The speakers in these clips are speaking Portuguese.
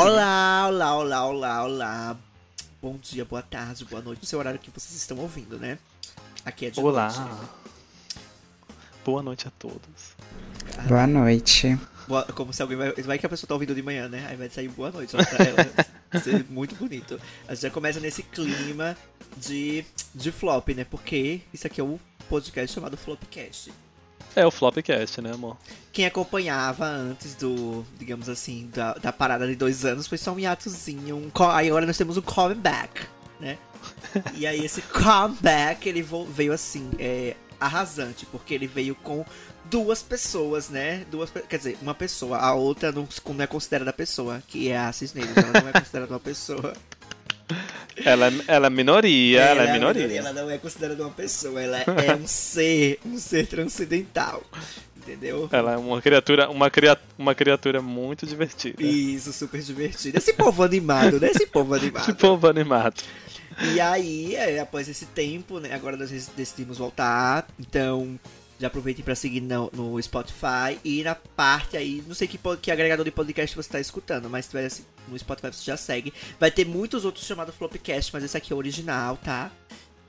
Olá, olá, olá, olá, olá. Bom dia, boa tarde, boa noite, no seu horário que vocês estão ouvindo, né? Aqui é de Olá. noite. Boa noite a todos. Boa noite. Boa- como se alguém vai. Vai que a pessoa tá ouvindo de manhã, né? Aí vai sair boa noite só pra ela. Vai ser muito bonito. A gente já começa nesse clima de, de flop, né? Porque isso aqui é um podcast chamado Flopcast. É o Flopcast, né, amor? Quem acompanhava antes do, digamos assim, da, da parada de dois anos foi só um hiatozinho. Um, aí agora nós temos um comeback, né? E aí esse comeback, ele veio assim, é, arrasante, porque ele veio com duas pessoas, né? Duas, quer dizer, uma pessoa, a outra não, não é considerada pessoa, que é a Cisneiros, ela não é considerada uma pessoa. Ela, ela é minoria, ela, é minoria. Ela não é considerada uma pessoa, ela é um ser, um ser transcendental. Entendeu? Ela é uma criatura, uma, cria, uma criatura muito divertida. Isso, super divertido. Esse povo animado, né? Esse povo animado. Esse povo animado. E aí, é, após esse tempo, né? Agora nós decidimos voltar. Então, já aproveitem pra seguir no, no Spotify e na parte aí, não sei que, que agregador de podcast você tá escutando, mas se tiver assim, no Spotify você já segue. Vai ter muitos outros chamados Flopcast, mas esse aqui é o original, tá?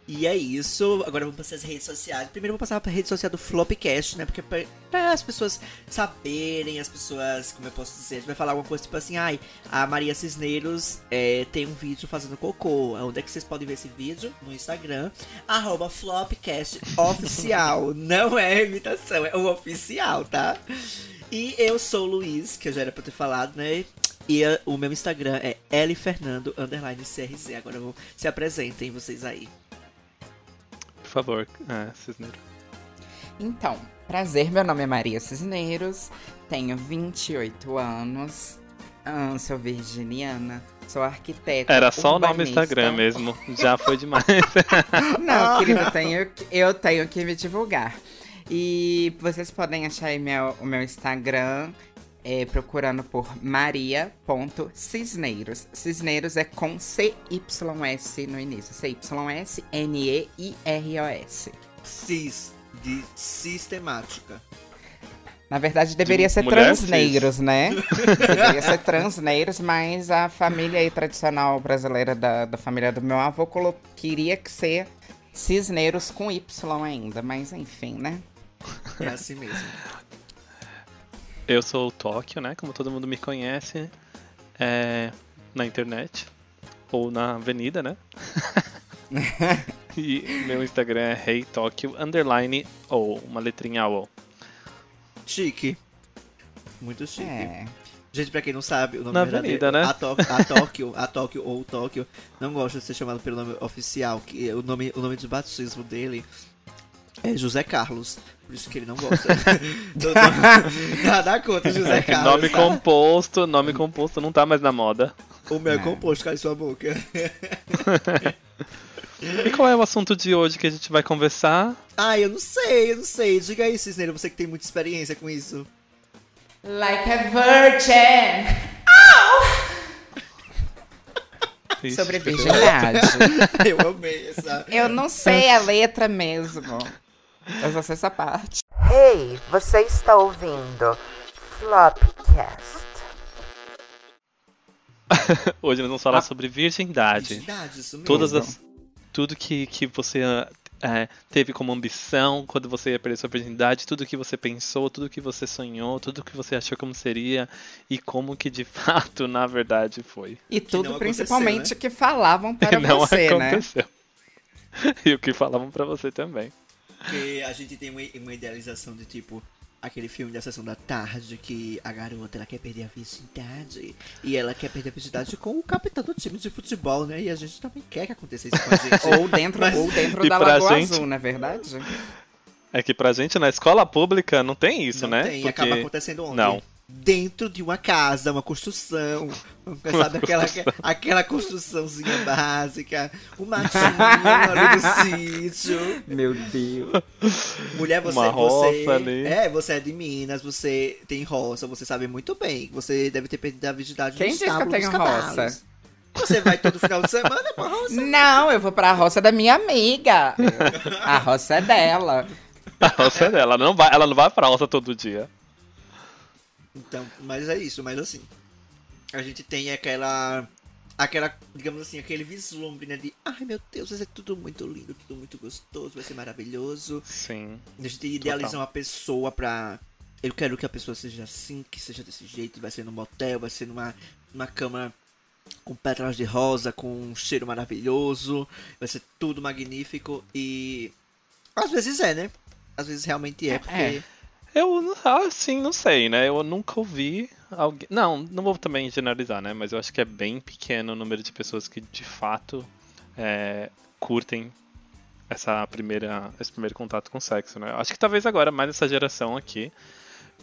E é isso. Agora vamos passar as redes sociais. Primeiro eu vou passar pra rede social do Flopcast, né? Porque pra, pra as pessoas saberem, as pessoas, como eu posso dizer, a gente vai falar alguma coisa tipo assim, ai, a Maria Cisneiros é, tem um vídeo fazendo cocô. Onde é que vocês podem ver esse vídeo? No Instagram, arroba Flopcast oficial. Não é imitação, é o oficial, tá? E eu sou o Luiz, que eu já era pra ter falado, né? E uh, o meu Instagram é lfernando, underline CRZ. Agora eu vou, se apresentem vocês aí. Por favor, é, Cisneiro. Então, prazer, meu nome é Maria Cisneiros, tenho 28 anos, ah, sou virginiana, sou arquiteta. Era só o nome do urbanista. Instagram mesmo. Já foi demais. Não, querido, eu tenho, que- eu tenho que me divulgar. E vocês podem achar aí meu, o meu Instagram é, procurando por maria.cisneiros. Cisneiros é com C-Y-S no início. C-Y-S-N-E-I-R-O-S. Cis, de sistemática. Na verdade, deveria De ser transneiros, né? deveria ser transneiros, mas a família aí tradicional brasileira da, da família do meu avô colo- queria que ser cisneiros com Y ainda. Mas enfim, né? É assim mesmo. Eu sou o Tóquio, né? Como todo mundo me conhece. É, na internet. Ou na avenida, né? e meu Instagram é HeyTokyo underline ou uma letrinha O. Chique. Muito chique. É. Gente, pra quem não sabe, o nome Na verdadeiro avenida, né? a, Tó- a Tóquio, a Tóquio ou Tóquio, não gosta de ser chamado pelo nome oficial, que o nome, o nome de batismo dele é José Carlos. Por isso que ele não gosta. Nada contra José Carlos. nome tá? composto, nome composto não tá mais na moda. O meu é É. composto, cai sua boca. E qual é o assunto de hoje que a gente vai conversar? Ah, eu não sei, eu não sei. Diga aí, Cisneiro, você que tem muita experiência com isso. Like a virgin! Ixi, Sobre virgindade. Eu amei essa. Eu não sei a letra mesmo. Eu só sei essa parte. Ei, você está ouvindo Flopcast. Hoje nós vamos falar sobre virgindade. Virgindade, isso mesmo. Todas as, tudo que, que você ah, é, teve como ambição quando você ia perder sua virgindade, tudo que você pensou, tudo que você sonhou, tudo que você achou como seria e como que de fato, na verdade, foi. E tudo principalmente né? que falavam para e não você, né? aconteceu. E o que falavam pra você também. Porque a gente tem uma, uma idealização de tipo aquele filme da sessão da tarde que a garota ela quer perder a virgindade e ela quer perder a virgindade com o capitão do time de futebol, né? E a gente também quer que aconteça isso com a gente. Ou dentro, Mas- ou dentro da Lagoa gente- Azul, não é verdade? É que pra gente na escola pública não tem isso, Não né? tem, acaba acontecendo onde? Não. Dentro de uma casa, uma construção. Sabe aquela, aquela construçãozinha básica. O matinho ali no sítio. Meu Deus. Mulher, você, Uma roça você ali. É, você é de Minas, você tem roça, você sabe muito bem. Você deve ter perdido a virgindade Quem disse que eu tenho roça? Você vai todo final de semana pra roça? Não, eu vou pra roça da minha amiga. A roça é dela. A roça é dela, ela não vai, ela não vai pra roça todo dia. Então, mas é isso, mas assim. a gente tem aquela. Aquela, digamos assim, aquele vislumbre, né? De ai meu Deus, vai ser tudo muito lindo, tudo muito gostoso, vai ser maravilhoso. Sim. A gente idealiza uma pessoa pra. Eu quero que a pessoa seja assim, que seja desse jeito, vai ser num motel, vai ser numa, numa cama com pétalas de rosa, com um cheiro maravilhoso, vai ser tudo magnífico e. Às vezes é, né? Às vezes realmente é, porque. É. Eu, assim, não sei, né? Eu nunca ouvi alguém. Não, não vou também generalizar, né? Mas eu acho que é bem pequeno o número de pessoas que de fato é, curtem essa primeira, esse primeiro contato com sexo, né? Acho que talvez agora, mais essa geração aqui.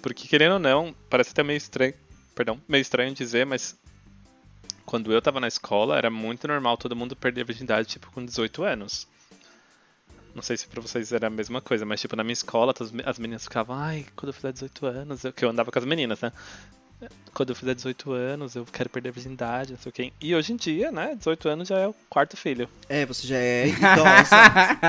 Porque, querendo ou não, parece até meio estranho. Perdão, meio estranho dizer, mas quando eu tava na escola, era muito normal todo mundo perder a virgindade, tipo, com 18 anos. Não sei se pra vocês era a mesma coisa, mas tipo, na minha escola, as meninas ficavam, ai, quando eu fizer 18 anos, eu... que eu andava com as meninas, né? Quando eu fizer 18 anos, eu quero perder a virgindade, não sei o quê. E hoje em dia, né, 18 anos já é o quarto filho. É, você já é idosa.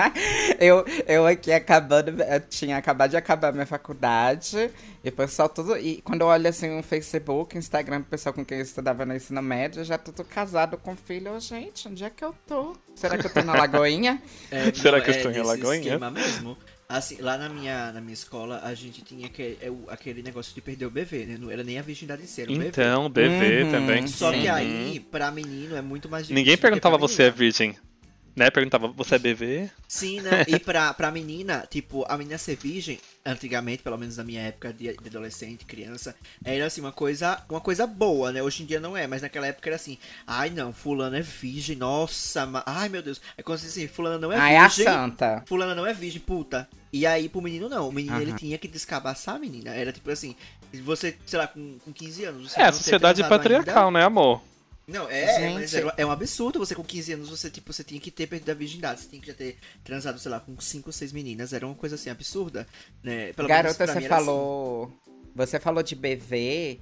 eu, eu aqui acabando, eu tinha acabado de acabar minha faculdade. E o pessoal tudo. E quando eu olho assim no Facebook, Instagram, o pessoal com quem eu estudava no ensino médio, já tudo casado com filho. Eu, gente, onde é que eu tô? Será que eu tô na Lagoinha? É, Será não, que eu é estou em nesse Alagoinha? esquema mesmo. Assim, lá na minha, na minha escola, a gente tinha aquele, é aquele negócio de perder o bebê, né? Não era nem a virgindade em si, era o bebê. Então, bebê Uhum, também. Só que Sim. aí, pra menino, é muito mais difícil. Ninguém que perguntava você é virgem. Né? Perguntava, você é bebê? Sim, né? E pra, pra menina, tipo, a menina ser virgem, antigamente, pelo menos na minha época de, de adolescente, criança, era assim, uma coisa, uma coisa boa, né? Hoje em dia não é, mas naquela época era assim, ai não, fulano é virgem, nossa, ma... ai meu Deus. Aí quando você assim, fulano não é Ai, a virgem. santa. Fulana não é virgem, puta. E aí, pro menino, não. O menino, ele Aham. tinha que descabaçar a menina. Era tipo assim, você, sei lá, com, com 15 anos... Você É, a sociedade patriarcal, ainda. né, amor? Não, é, Gente. mas era- é um absurdo. Você com 15 anos, você, tipo, você tinha que ter perdido a virgindade. Você tinha que já ter transado, sei lá, com 5 ou 6 meninas. Era uma coisa, assim, absurda, né? Pelo Garota, você assim. falou. Você falou de BV.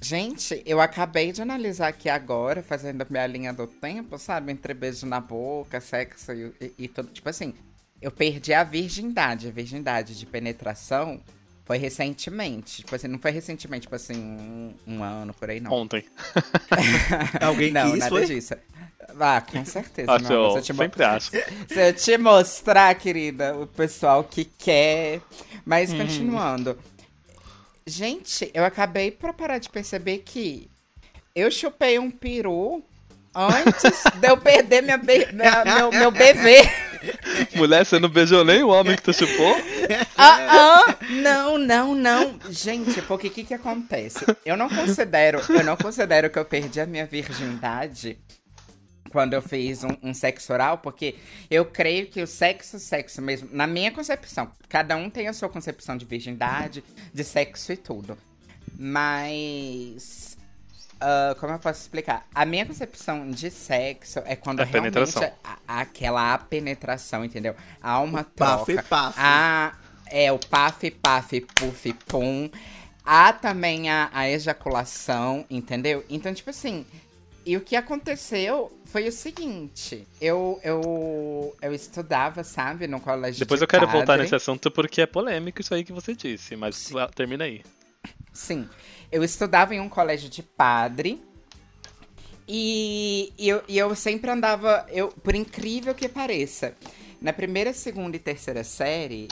Gente, eu acabei de analisar aqui agora, fazendo a minha linha do tempo, sabe? Entre beijo na boca, sexo e, e, e tudo. Tipo assim, eu perdi a virgindade. A virgindade de penetração foi recentemente. Tipo assim, não foi recentemente, tipo assim, um, um ano por aí, não. Ontem. Alguém não, quis, nada foi? disso. Ah, com certeza. Acho, meu amor. Se eu eu te mo- sempre acho. Se eu te mostrar, querida, o pessoal que quer. Mas Uhum. continuando. Gente, eu acabei pra parar de perceber que eu chupei um peru antes de eu perder minha be- minha- meu, meu bebê. Mulher, você não beijou nem o homem que tu chupou? Ah, ah, não, não, não. Gente, porque o que que acontece? Eu não considero, eu não considero que eu perdi a minha virgindade quando eu fiz um, um sexo oral, porque eu creio que o sexo, sexo mesmo, na minha concepção, cada um tem a sua concepção de virgindade, de sexo e tudo. Mas. Ah, como eu posso explicar? A minha concepção de sexo é quando É realmente penetração. a- aquela penetração, entendeu? Há uma Paf, troca. paf. Há, é, o paf, paf, puf, pum. Há também a, a ejaculação, entendeu? Então, tipo assim, e o que aconteceu foi o seguinte: eu, eu, eu estudava, sabe, no colégio. Depois de eu quero voltar padre. nesse assunto porque é polêmico isso aí que você disse, mas ah, termina aí. Sim. Eu estudava em um colégio de padre. E, e eu, e eu sempre andava, eu, por incrível que pareça, na primeira, segunda e terceira série,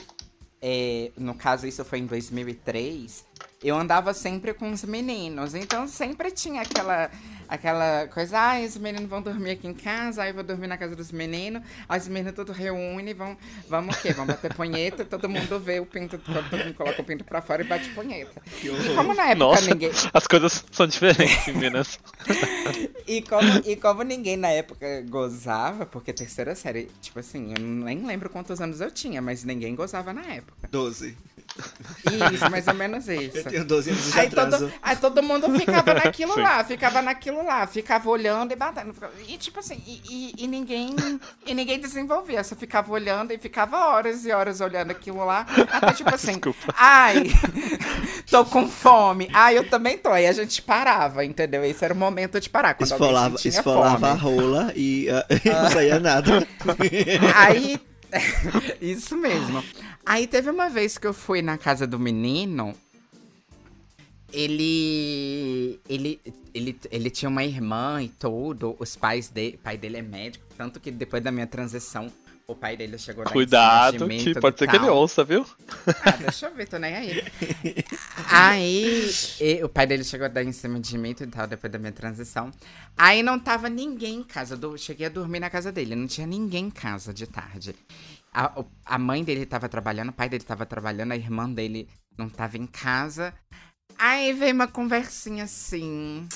é, no caso isso foi em 2003, eu andava sempre com os meninos. Então sempre tinha aquela, aquela coisa, ah, os meninos vão dormir aqui em casa, aí eu vou dormir na casa dos meninos, aí os meninos todos reúnem, vão, vamos o quê? Vamos bater punheta, todo mundo vê o pinto, todo mundo coloca o pinto pra fora e bate punheta. E como na época Nossa, ninguém. as coisas são diferentes em Minas. E como, e como ninguém na época gozava, porque terceira série, tipo assim, eu nem lembro quantos anos eu tinha, mas ninguém gozava na época. 12. Isso, mais ou menos Eu isso. tenho 12 anos e já Aí todo, aí todo mundo ficava naquilo lá, ficava naquilo lá, ficava olhando e batendo. ficava- E tipo assim, e, e- e ninguém e ninguém desenvolvia, só ficava olhando e ficava horas e horas olhando aquilo lá. Até tipo assim, Desculpa. ai, tô com fome. Ai, eu também tô. Aí a gente parava, entendeu? Esse era o momento de parar. Quando Esfolava, esfolava a fome. rola e ah, não saía nada. Aí. Isso mesmo. Aí teve uma vez que eu fui na casa do menino. ele, ele, ele, ele tinha uma irmã e tudo. Os pais dele, pai dele é médico, tanto que depois da minha transição, o pai dele chegou dar Cuidado, que pode ser que ele tal. ouça, viu? Ah, deixa eu ver, tô nem aí. Aí, e- o pai dele chegou a dar em cima de mim e tal, depois da minha transição. Aí não tava ninguém em casa. Eu cheguei a dormir na casa dele, não tinha ninguém em casa de tarde. A, o- a mãe dele tava trabalhando, o pai dele tava trabalhando, a irmã dele não tava em casa. Aí veio uma conversinha assim.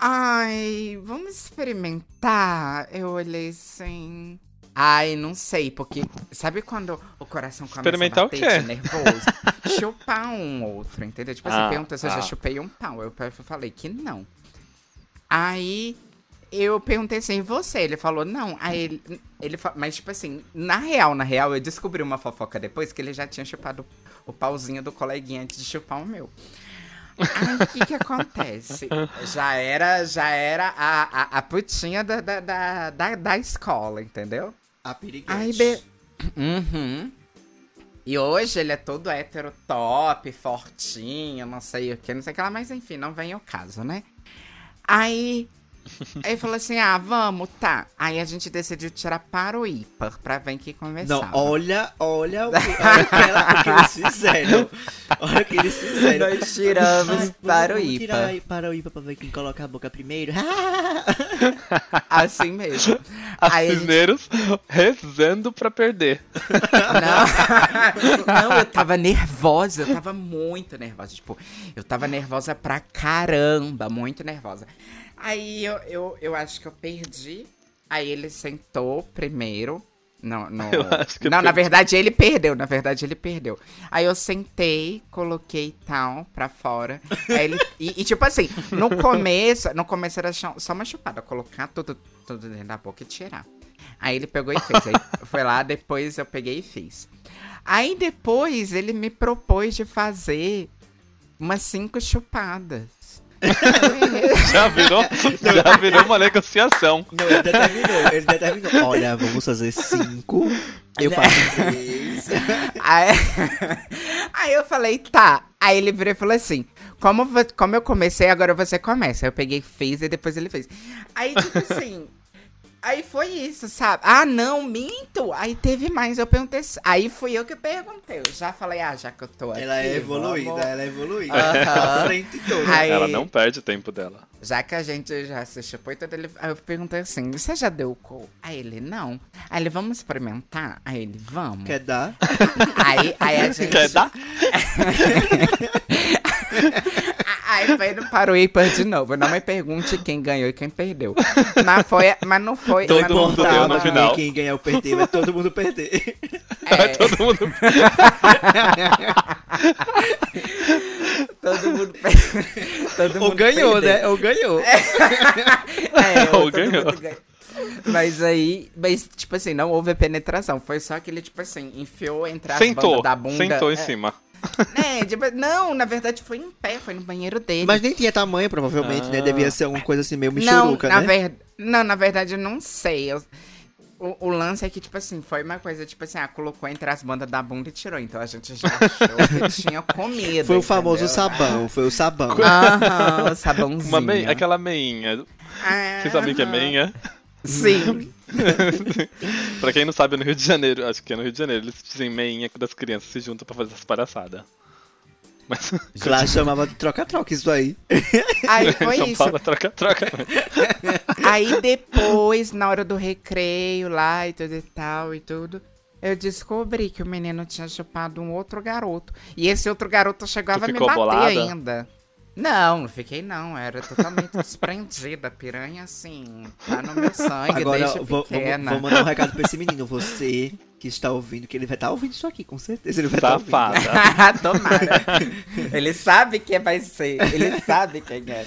Ai, vamos experimentar? Eu olhei assim. Ai, não sei, porque sabe quando o coração começa Experimentar a o bater quê? de nervoso? Chupar um outro, entendeu? Tipo assim, Ah, pergunta se eu já ah. chupei um pau. Eu falei que não. Aí eu perguntei assim, e você? Ele falou, não. Aí ele, ele mas tipo assim, na real, na real, eu descobri uma fofoca depois que ele já tinha chupado o pauzinho do coleguinha antes de chupar o meu. Aí o que que acontece? Já era, já era a, a, a putinha da, da, da, da, da escola, entendeu? A piriguete. Aí, be... Uhum. E hoje ele é todo hétero top, fortinho, não sei o que, não sei o que lá, mas enfim, não vem ao caso, né? Aí. Aí falou assim: ah, vamos, tá. Aí a gente decidiu tirar para o ímpar pra vir aqui conversar. Não, olha, olha o que, olha o que ela- o que eles fizeram. Olha o que eles fizeram. Nós tiramos Ai, para o ímpar. tirar para o ímpar pra ver quem coloca a boca primeiro. Assim mesmo. As Aí a gente- cisneiros rezando pra perder. Não, não, eu tava nervosa, eu tava muito nervosa. Tipo, eu tava nervosa pra caramba, muito nervosa. Aí eu, eu, eu acho que eu perdi. Aí ele sentou primeiro. Não, não. Eu acho que eu não, na perdi. verdade ele perdeu, na verdade ele perdeu. Aí eu sentei, coloquei tal pra fora. Aí ele, e, e, tipo assim, no começo, no começo era só só uma chupada, colocar tudo, tudo dentro da boca e tirar. Aí ele pegou e fez. Aí foi lá, depois eu peguei e fiz. Aí depois ele me propôs de fazer umas cinco chupadas. Já virou, já virou uma negociação. Não, ele determinou, ele determinou. Olha, vamos fazer cinco. Eu faço três. Aí, aí eu falei, tá. Aí ele virou e falou assim: como, como eu comecei, agora você começa. Aí eu peguei, fiz e depois ele fez. Aí, tipo assim. Aí foi isso, sabe? Ah, não, minto. Aí teve mais, eu perguntei. Aí fui eu que perguntei. Eu já falei, ah, já que eu tô aqui. Ela é evoluída, vamos- ela é evoluída. Frente toda. Aí- Ela não perde o tempo dela. Já que a gente já se chupou e tudo, ele, aí eu perguntei assim, você já deu o cu? Aí ele, não. Aí ele, vamos experimentar? Aí ele, vamos. Quer dar? Aí, aí a gente... Quer dar? Aí foi no para o ímpar de novo. Não me pergunte quem ganhou e quem perdeu. Mas, foi, mas não foi... Todo mas não mundo deu no final. Quem ganhar ou perder, vai todo mundo perder. É, Todo mundo. todo mundo... per- todo Ou mundo ganhou, perdeu. né? Ou ganhou. É, Ou todo ganhou. mundo ganhou. Mas aí, mas tipo assim, não houve penetração. Foi só que ele, tipo assim, enfiou entre as Sentou, bandas da bunda. sentou em é, cima. É, tipo, não, na verdade foi em pé, foi no banheiro dele. Mas nem tinha tamanho, provavelmente, né? Ah. Devia ser alguma coisa assim, meio não, michuruca, na né? ver... não, na verdade eu não sei. Eu- O, o lance é que, tipo assim, foi uma coisa, tipo assim, ah, colocou entre as bandas da bunda e tirou. Então a gente já achou que tinha comida. Foi o famoso entendeu? sabão, foi o sabão. Aham, sabãozinho. Uma mei- aquela meinha. Vocês sabem que é meinha? Sim. pra quem não sabe, no Rio de Janeiro, acho que é no Rio de Janeiro, eles dizem meinha quando as crianças se juntam pra fazer essas palhaçadas. Mas Lá chamava de troca-troca isso aí. Aí foi São isso. Paulo é troca-troca. Aí depois, na hora do recreio lá e tudo e tal e tudo, eu descobri que o menino tinha chupado um outro garoto. E esse outro garoto chegava a me bater bolada? ainda. Não, não fiquei não. Era totalmente desprendida. Piranha, assim, tá no meu sangue Agora, desde pequena. vou mandar um recado pra esse menino. Você que está ouvindo, que ele vai estar ouvindo isso aqui, com certeza. Ele vai estar ouvindo. Safada. Tomara. Ele sabe quem vai ser. Ele sabe quem é.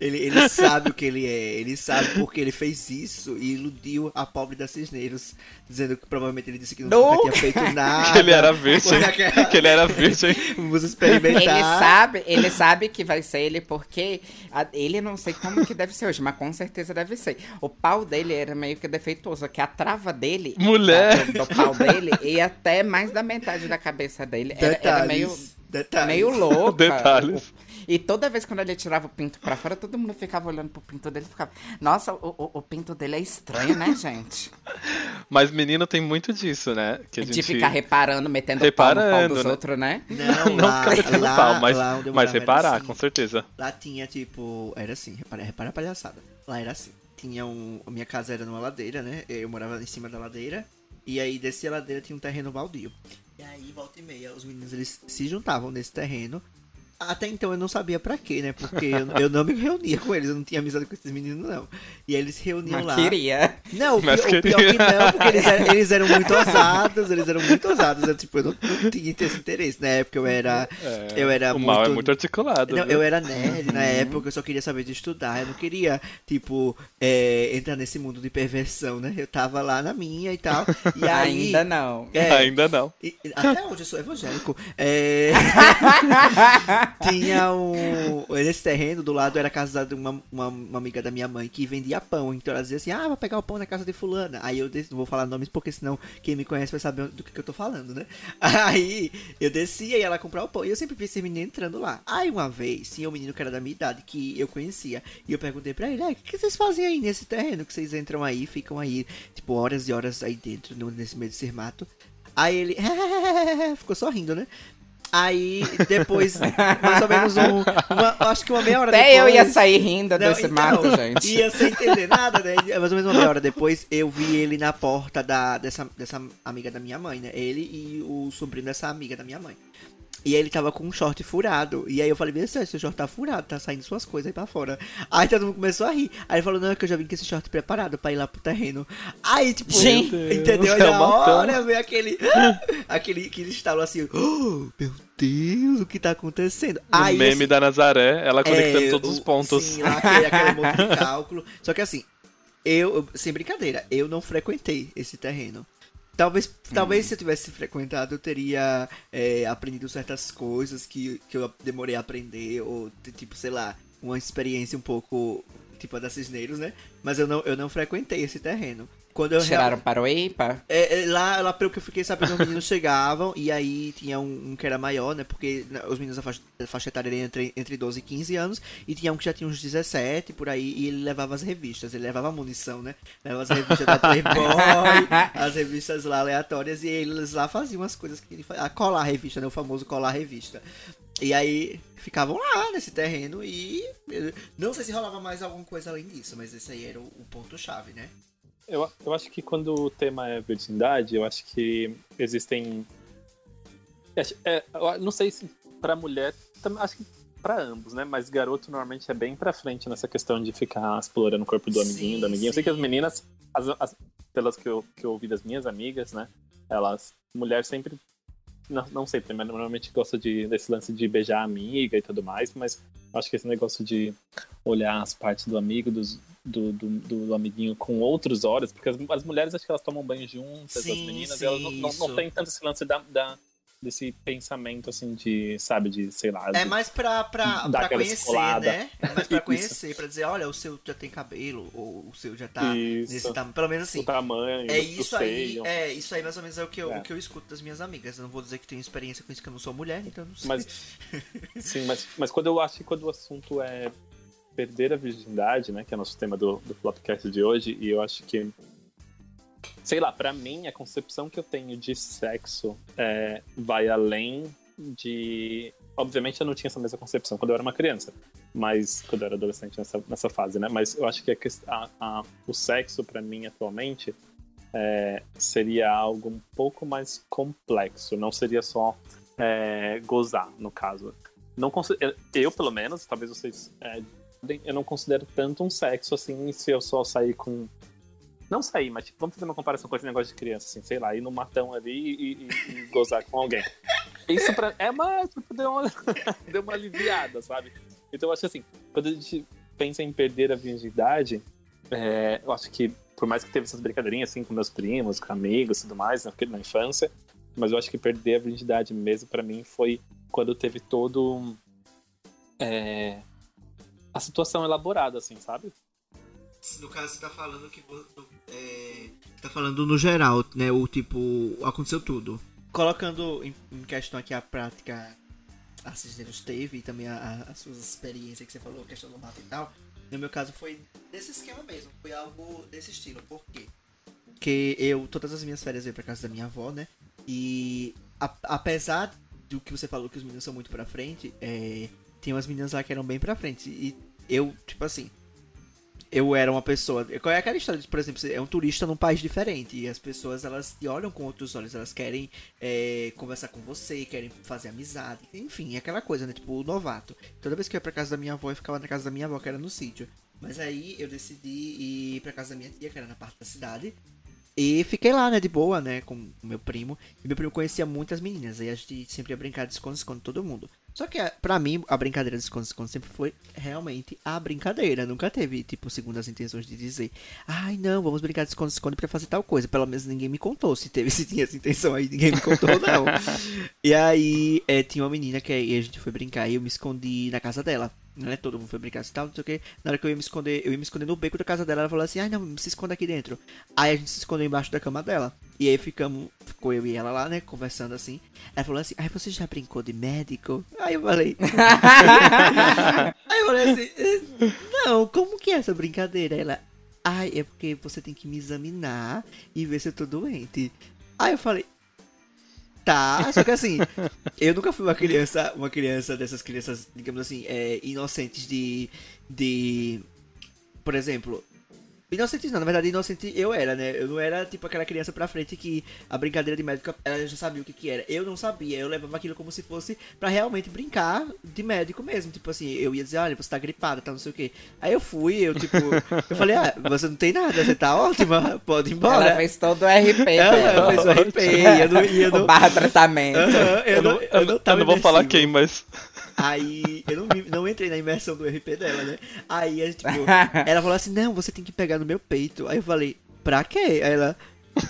Ele, ele sabe o que ele é, ele sabe porque ele fez isso e iludiu a pobre da Cisneiros, dizendo que provavelmente ele disse que Não. nunca tinha feito nada. que ele era virgem. Aquela- que ele era virgem. Vamos experimentar. Ele sabe, ele sabe que vai ser ele porque a- ele não sei como que deve ser hoje, mas com certeza deve ser. O pau dele era meio que defeituoso, que a trava dele, Mulher. do, do pau dele, ia até mais da metade da cabeça dele. Era, era Detalhes. meio Detalhes. Meio louca. Detalhes. E toda vez quando ele tirava o pinto pra fora, todo mundo ficava olhando pro pinto dele e ficava. Nossa, o, o, o pinto dele é estranho, né, gente? Mas menino tem muito disso, né? Que a gente... De ficar reparando, metendo pau no pau Reparando, dos né? outros, né? Não, Não lá, ficar metendo lá, pau, mas, lá onde eu mas era reparar, assim. com certeza. Lá tinha, tipo, era assim, repara, repara a palhaçada. Lá era assim. Tinha um. A minha casa era numa ladeira, né? Eu morava em cima da ladeira. E aí a ladeira tinha um terreno baldio. E aí, volta e meia, os meninos eles se juntavam nesse terreno. Até então eu não sabia pra quê, né? Porque eu, eu não me reunia com eles, eu não tinha amizade com esses meninos, não. E aí eles se reuniam Mas lá. queria. Não, o pior, Mas o pior queria. que não, porque eles eram, eles eram muito ousados, eles eram muito ousados. Eu, tipo, eu não, não tinha esse interesse. Na época eu era. É, eu era o mal é muito- muito articulado. Não, viu? eu era nerd na época, eu só queria saber de estudar. Eu não queria, tipo, é, entrar nesse mundo de perversão, né? Eu tava lá na minha e tal. E aí. Ainda não. É, Ainda não. e- até hoje eu sou evangélico. É, tinha um. Nesse terreno do lado era a casa de uma, uma, uma amiga da minha mãe que vendia pão. Então ela dizia assim: Ah, vou pegar o pão na casa de Fulana. Aí eu des- não vou falar nomes porque senão quem me conhece vai saber do que, que eu tô falando, né? Aí eu descia e ela comprar o pão. E eu sempre vi esse menino entrando lá. Aí uma vez tinha um menino que era da minha idade que eu conhecia. E eu perguntei pra ele: "Ah, O que, vocês fazem aí nesse terreno? Que vocês entram aí, ficam aí, tipo, horas e horas aí dentro, nesse meio desse mato. Aí ele ficou sorrindo, né? Aí depois, mais ou menos um. Uma, acho que uma meia hora Até depois. eu ia sair rindo Não, desse então, mato, gente. Ia sem entender nada, né? Mais ou menos uma meia hora depois, eu vi ele na porta da, dessa, dessa amiga da minha mãe, né? Ele e o sobrinho dessa amiga da minha mãe. E aí ele tava com um short furado. E aí eu falei, meu Deus, seu short tá furado, tá saindo suas coisas aí pra fora. Aí todo mundo começou a rir. Aí ele falou, não, é que eu já vim com esse short preparado pra ir lá pro terreno. Aí, tipo, Gente, entendeu? Aí é na uma hora veio aquele. aquele aquele estalo assim, oh, meu Deus, o que tá acontecendo? O Aí, meme assim, da Nazaré, ela conectando é, todos os pontos. Sim, lá aquele, aquele monte de cálculo. Só que assim, eu- sem brincadeira, eu não frequentei esse terreno. Talvez, talvez se eu tivesse frequentado, eu teria é, aprendido certas coisas que, que eu demorei a aprender, ou tipo, sei lá, uma experiência um pouco tipo a da Cisneiros, né? Mas eu não, eu não frequentei esse terreno. Quando eu Tiraram para o IPA? é, é, lá, lá pelo que eu fiquei sabendo, os meninos chegavam e aí tinha um, um que era maior, né? Porque né, os meninos da faixa, da faixa etária eram entre, entre 12 e 15 anos e tinha um que já tinha uns 17 por aí e ele levava as revistas, ele levava munição, né? Levava as revistas da Playboy, as revistas lá aleatórias e eles lá faziam as coisas que ele fazia. Colar a revista, né? O famoso colar a revista. E aí ficavam lá nesse terreno e não sei se rolava mais alguma coisa além disso, mas esse aí era o, o ponto-chave, né? Eu, eu acho que quando o tema é virgindade, eu acho que existem. É, eu não sei se pra mulher, acho que pra ambos, né? Mas garoto normalmente é bem pra frente nessa questão de ficar explorando o corpo do amiguinho, Sim, da amiguinha. Eu sei que as meninas, as- as- pelas que eu, que eu ouvi das minhas amigas, né? Elas, mulher sempre. Não, não sempre, mas normalmente gosta de, desse lance de beijar a amiga e tudo mais, mas acho que esse negócio de olhar as partes do amigo, dos, do, do, do amiguinho com outros olhos, porque as, as mulheres acho que elas tomam banho juntas, as Sim, meninas, sim, elas não, não, não tem tanto esse lance da, da- desse pensamento assim de, sabe, de, sei lá. É de- mais pra, pra, pra conhecer, esfolada. né? É mais pra conhecer, pra dizer, olha, o seu já tem cabelo, ou o seu já tá Isso. nesse tamanho. Pelo menos assim. o tamanho, É isso aí, seio. é, isso aí mais ou menos é o que, eu, É. o que eu escuto das minhas amigas. Eu não vou dizer que tenho experiência com isso, que eu não sou mulher, então não sei. Mas, sim, mas, mas quando eu acho que quando o assunto é perder a virgindade, né, que é o nosso tema do, do Flopcast de hoje, e eu acho que, sei lá, pra mim, a concepção que eu tenho de sexo é, vai além de... Obviamente eu não tinha essa mesma concepção quando eu era uma criança, mas quando eu era adolescente nessa, nessa fase, né, mas eu acho que a, a- o sexo pra mim atualmente é, seria algo um pouco mais complexo, não seria só é, gozar, no caso. Não eu, eu, pelo menos, talvez vocês. é, eu não considero tanto um sexo assim se eu só sair com. Não sair, mas tipo, vamos fazer uma comparação com esse negócio de criança, assim, sei lá, ir no matão ali e, e- e gozar com alguém. Isso pra, é uma. Tipo, deu uma, deu uma aliviada, sabe? Então eu acho assim, quando a gente pensa em perder a virgindade, é, eu acho que, por mais que teve essas brincadeirinhas assim com meus primos, com amigos e tudo mais, na, na infância, mas eu acho que perder a virgindade mesmo pra mim foi quando teve todo é, a situação elaborada, assim, sabe? No caso, você tá falando que. É, tá falando no geral, né? O tipo. Aconteceu tudo. Colocando em, questão aqui a prática a Cisneros teve e também as suas experiências que você falou, questão do mato e tal. No meu caso foi desse esquema mesmo, foi algo desse estilo. Por quê? Porque eu, todas as minhas férias ia pra casa da minha avó, né? E a, apesar do que você falou que os meninos são muito pra frente, é, tem umas meninas lá que eram bem pra frente. E eu, tipo assim, eu era uma pessoa. Qual é aquela história de, por exemplo, você é um turista num país diferente e as pessoas elas te olham com outros olhos, elas querem é, conversar com você, querem fazer amizade, enfim, é aquela coisa, né? Tipo, o novato. Toda vez que eu ia pra casa da minha avó, eu ficava na casa da minha avó, que era no sítio. Mas aí eu decidi ir pra casa da minha tia, que era na parte da cidade. E fiquei lá, né, de boa, né, com meu primo. E meu primo conhecia muitas meninas. Aí a gente sempre ia brincar de esconde-esconde todo mundo. Só que, pra mim, a brincadeira de esconde-esconde sempre foi realmente a brincadeira. Nunca teve, tipo, segundas intenções de dizer, ai, não, vamos brincar de esconde-esconde pra fazer tal coisa. Pelo menos ninguém me contou. Se teve, se tinha essa intenção aí, ninguém me contou, não. e aí, é, tinha uma menina que aí a gente foi brincar e eu me escondi na casa dela né? Todo mundo foi brincar e tal, não sei o que. Na hora que eu ia me esconder, eu ia me esconder no beco da casa dela, ela falou assim, ai não, se esconda aqui dentro. Aí a gente se escondeu embaixo da cama dela. E aí ficamos, ficou eu e ela lá, né, conversando assim. Ela falou assim, ai você já brincou de médico? Aí eu falei. aí eu falei assim, não, como que é essa brincadeira? Ela, ai, é porque você tem que me examinar e ver se eu tô doente. Aí eu falei, Tá, só que assim, eu nunca fui uma criança, uma criança dessas crianças, digamos assim, é, inocentes de, de, por exemplo, Inocente não, na verdade inocente eu era, né? Eu não era tipo aquela criança pra frente que a brincadeira de médico ela já sabia o que que era. Eu não sabia, eu levava aquilo como se fosse pra realmente brincar de médico mesmo. Tipo assim, eu ia dizer, olha, você tá gripada, tá não sei o que. Aí eu fui, eu tipo, eu falei, ah, você não tem nada, você tá ótima, pode ir embora. Ela fez todo o RP, Ela fez o RP, eu não, eu não... Barra tratamento. Uhum, eu, não, eu, não, eu não vou falar quem, mas... Aí eu não, não entrei na imersão do RP dela, né? Aí tipo, ela falou assim: não, você tem que pegar no meu peito. Aí eu falei, pra quê? Aí ela.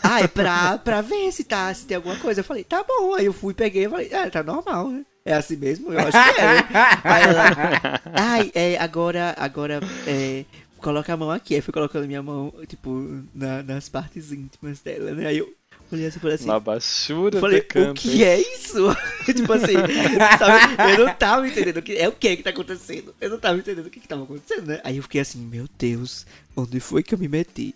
Ah, é pra, pra ver se, tá, se tem alguma coisa. Eu falei, tá bom. Aí eu fui, peguei e falei, ah, tá normal, né? É assim mesmo? Eu acho que é, né? Aí ela, ai, é, agora, agora, é, coloca a mão aqui. Aí fui colocando minha mão, tipo, na, nas partes íntimas dela, né? Aí eu, Olhei assim, falei assim. Na baixura falei, o que é isso? tipo assim, sabe? Eu não tava entendendo o que é o que que tá acontecendo. Eu não tava entendendo o que que tava acontecendo, né? Aí eu fiquei assim, meu Deus, onde foi que eu me meti?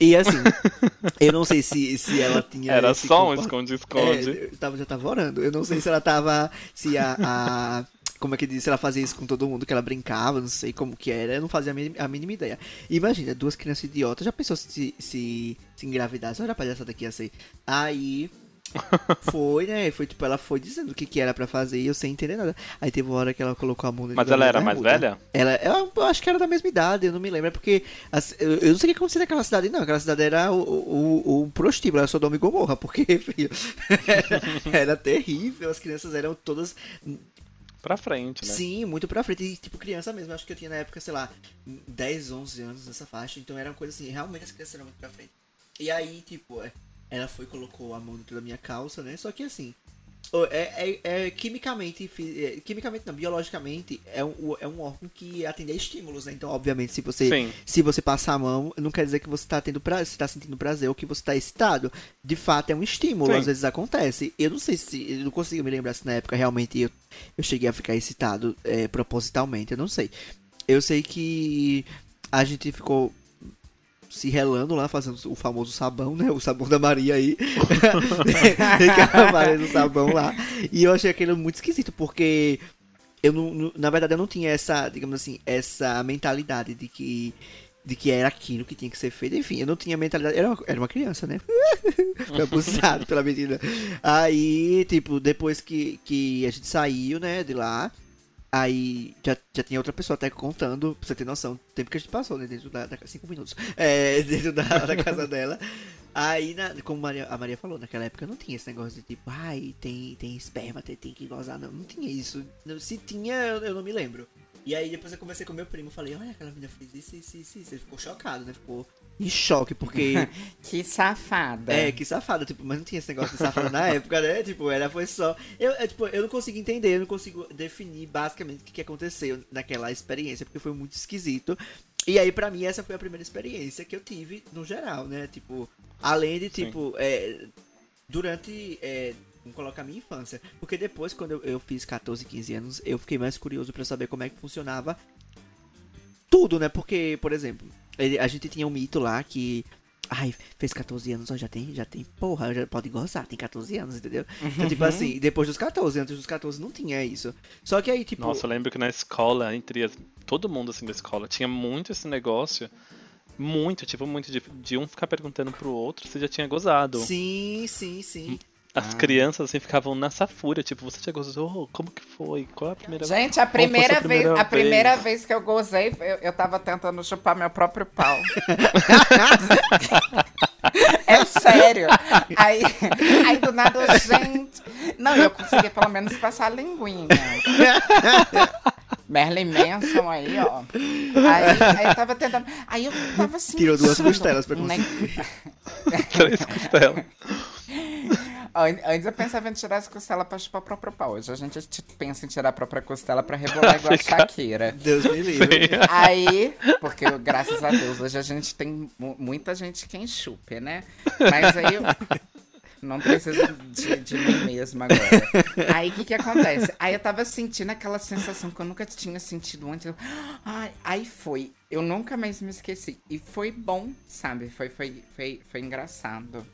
E assim, eu não sei se, se ela tinha. Era só um esconde-esconde. É, eu tava, já tava orando. Eu não sei se ela tava. Se a, a como é que diz, ela fazia isso com todo mundo, que ela brincava, não sei como que era, eu não fazia a mínima, a mínima ideia. Imagina, duas crianças idiotas, já pensou se, se, se engravidasse? Olha a palhaçada ia ser. Aí, foi, né? Foi tipo, ela foi dizendo o que, que era pra fazer e eu sem entender nada. Aí teve uma hora que ela colocou a mão Mas ela era mais velha? Ela, eu acho que era da mesma idade, eu não me lembro, é porque as, eu, eu, não sei o que acontecia naquela cidade, não. Aquela cidade era o, o, o prostíbulo, era Sodoma e Gomorra, porque, filho, era, era terrível, as crianças eram todas Pra frente, né? Sim, muito pra frente. E, tipo, criança mesmo. Acho que eu tinha na época, sei lá, 10, 11 anos nessa faixa. Então era uma coisa assim, realmente as crianças eram muito pra frente. E aí, tipo, é, ela foi colocou a mão dentro da minha calça, né? Só que assim, é, é, é, quimicamente, é, quimicamente não, biologicamente é um, é um órgão que atende a estímulos, né? Então, obviamente, se você se você passar a mão, não quer dizer que você está tendo prazer, está sentindo prazer ou que você está excitado. De fato, é um estímulo, Sim. às vezes acontece. Eu não sei se, eu não consigo me lembrar se na época realmente eu, eu cheguei a ficar excitado é, propositalmente, eu não sei. Eu sei que a gente ficou se relando lá, fazendo o famoso sabão, né? O sabão da Maria aí. Maria no sabão lá. E eu achei aquilo muito esquisito, porque eu não, na verdade eu não tinha essa, digamos assim, essa mentalidade de que de que era aquilo que tinha que ser feito. Enfim, eu não tinha mentalidade. Era uma, era uma criança, né? Foi abusado pela menina. Aí, tipo, depois que, que a gente saiu, né, de lá, Aí já, já tinha outra pessoa até contando, pra você ter noção, o tempo que a gente passou, né? Dentro da. da cinco minutos. É, dentro da, da casa dela. Aí, na, como Maria, a Maria falou, naquela época não tinha esse negócio de tipo, ai, tem, tem esperma, tem, tem que gozar, não. Não tinha isso. Se tinha, eu, eu não me lembro. E aí depois eu conversei com meu primo, falei, olha, aquela menina fez isso, isso, isso, isso. Ele ficou chocado, né? Ficou em choque, porque. que safada. É, que safada, tipo, mas não tinha esse negócio de safada na época, né? Tipo, ela foi só. Eu, é, tipo, eu não consigo entender, eu não consigo definir basicamente o que, que aconteceu naquela experiência, porque foi muito esquisito. E aí, pra mim, essa foi a primeira experiência que eu tive no geral, né? Tipo, além de, tipo, é, durante. É, Vamos colocar a minha infância. Porque depois, quando eu, eu fiz 14, 15 anos, eu fiquei mais curioso pra saber como é que funcionava tudo, né? Porque, por exemplo, a gente tinha um mito lá que. Ai, fez 14 anos, ó, já tem, já tem, porra, já pode gozar, tem 14 anos, entendeu? Então, tipo assim, depois dos 14, antes dos 14 não tinha isso. Só que aí, tipo. Nossa, eu lembro que na escola, entre as- todo mundo assim da escola, tinha muito esse negócio. Muito, tipo, muito de, de um ficar perguntando pro outro se já tinha gozado. Sim, sim, sim. As Ah. crianças assim ficavam nessa fúria, tipo, você já gozou? Como que foi? Qual é a primeira Gente, a Qual foi a primeira, primeira vez, a vez? primeira vez que eu gozei, eu, eu tava tentando chupar meu próprio pau. é sério. Aí, aí do nada, eu, gente. Não, eu consegui pelo menos passar a linguinha. Merlin Manson aí, ó. Aí, aí eu tava tentando. Aí eu tava assim. Tirou duas costelas pra né? Três costelas. An- Antes eu pensava em tirar as costelas pra chupar o próprio pau. Hoje a gente pensa em tirar a própria costela pra rebolar igual a Shakira. Deus me livre. Aí, porque graças a Deus, hoje a gente tem mu- muita gente quem chupe, né? Mas aí eu não preciso de, de mim mesma agora. Aí o que que acontece? Aí eu tava sentindo aquela sensação que eu nunca tinha sentido antes. Ai, aí foi. Eu nunca mais me esqueci. E foi bom, sabe? Foi, foi, foi, foi engraçado.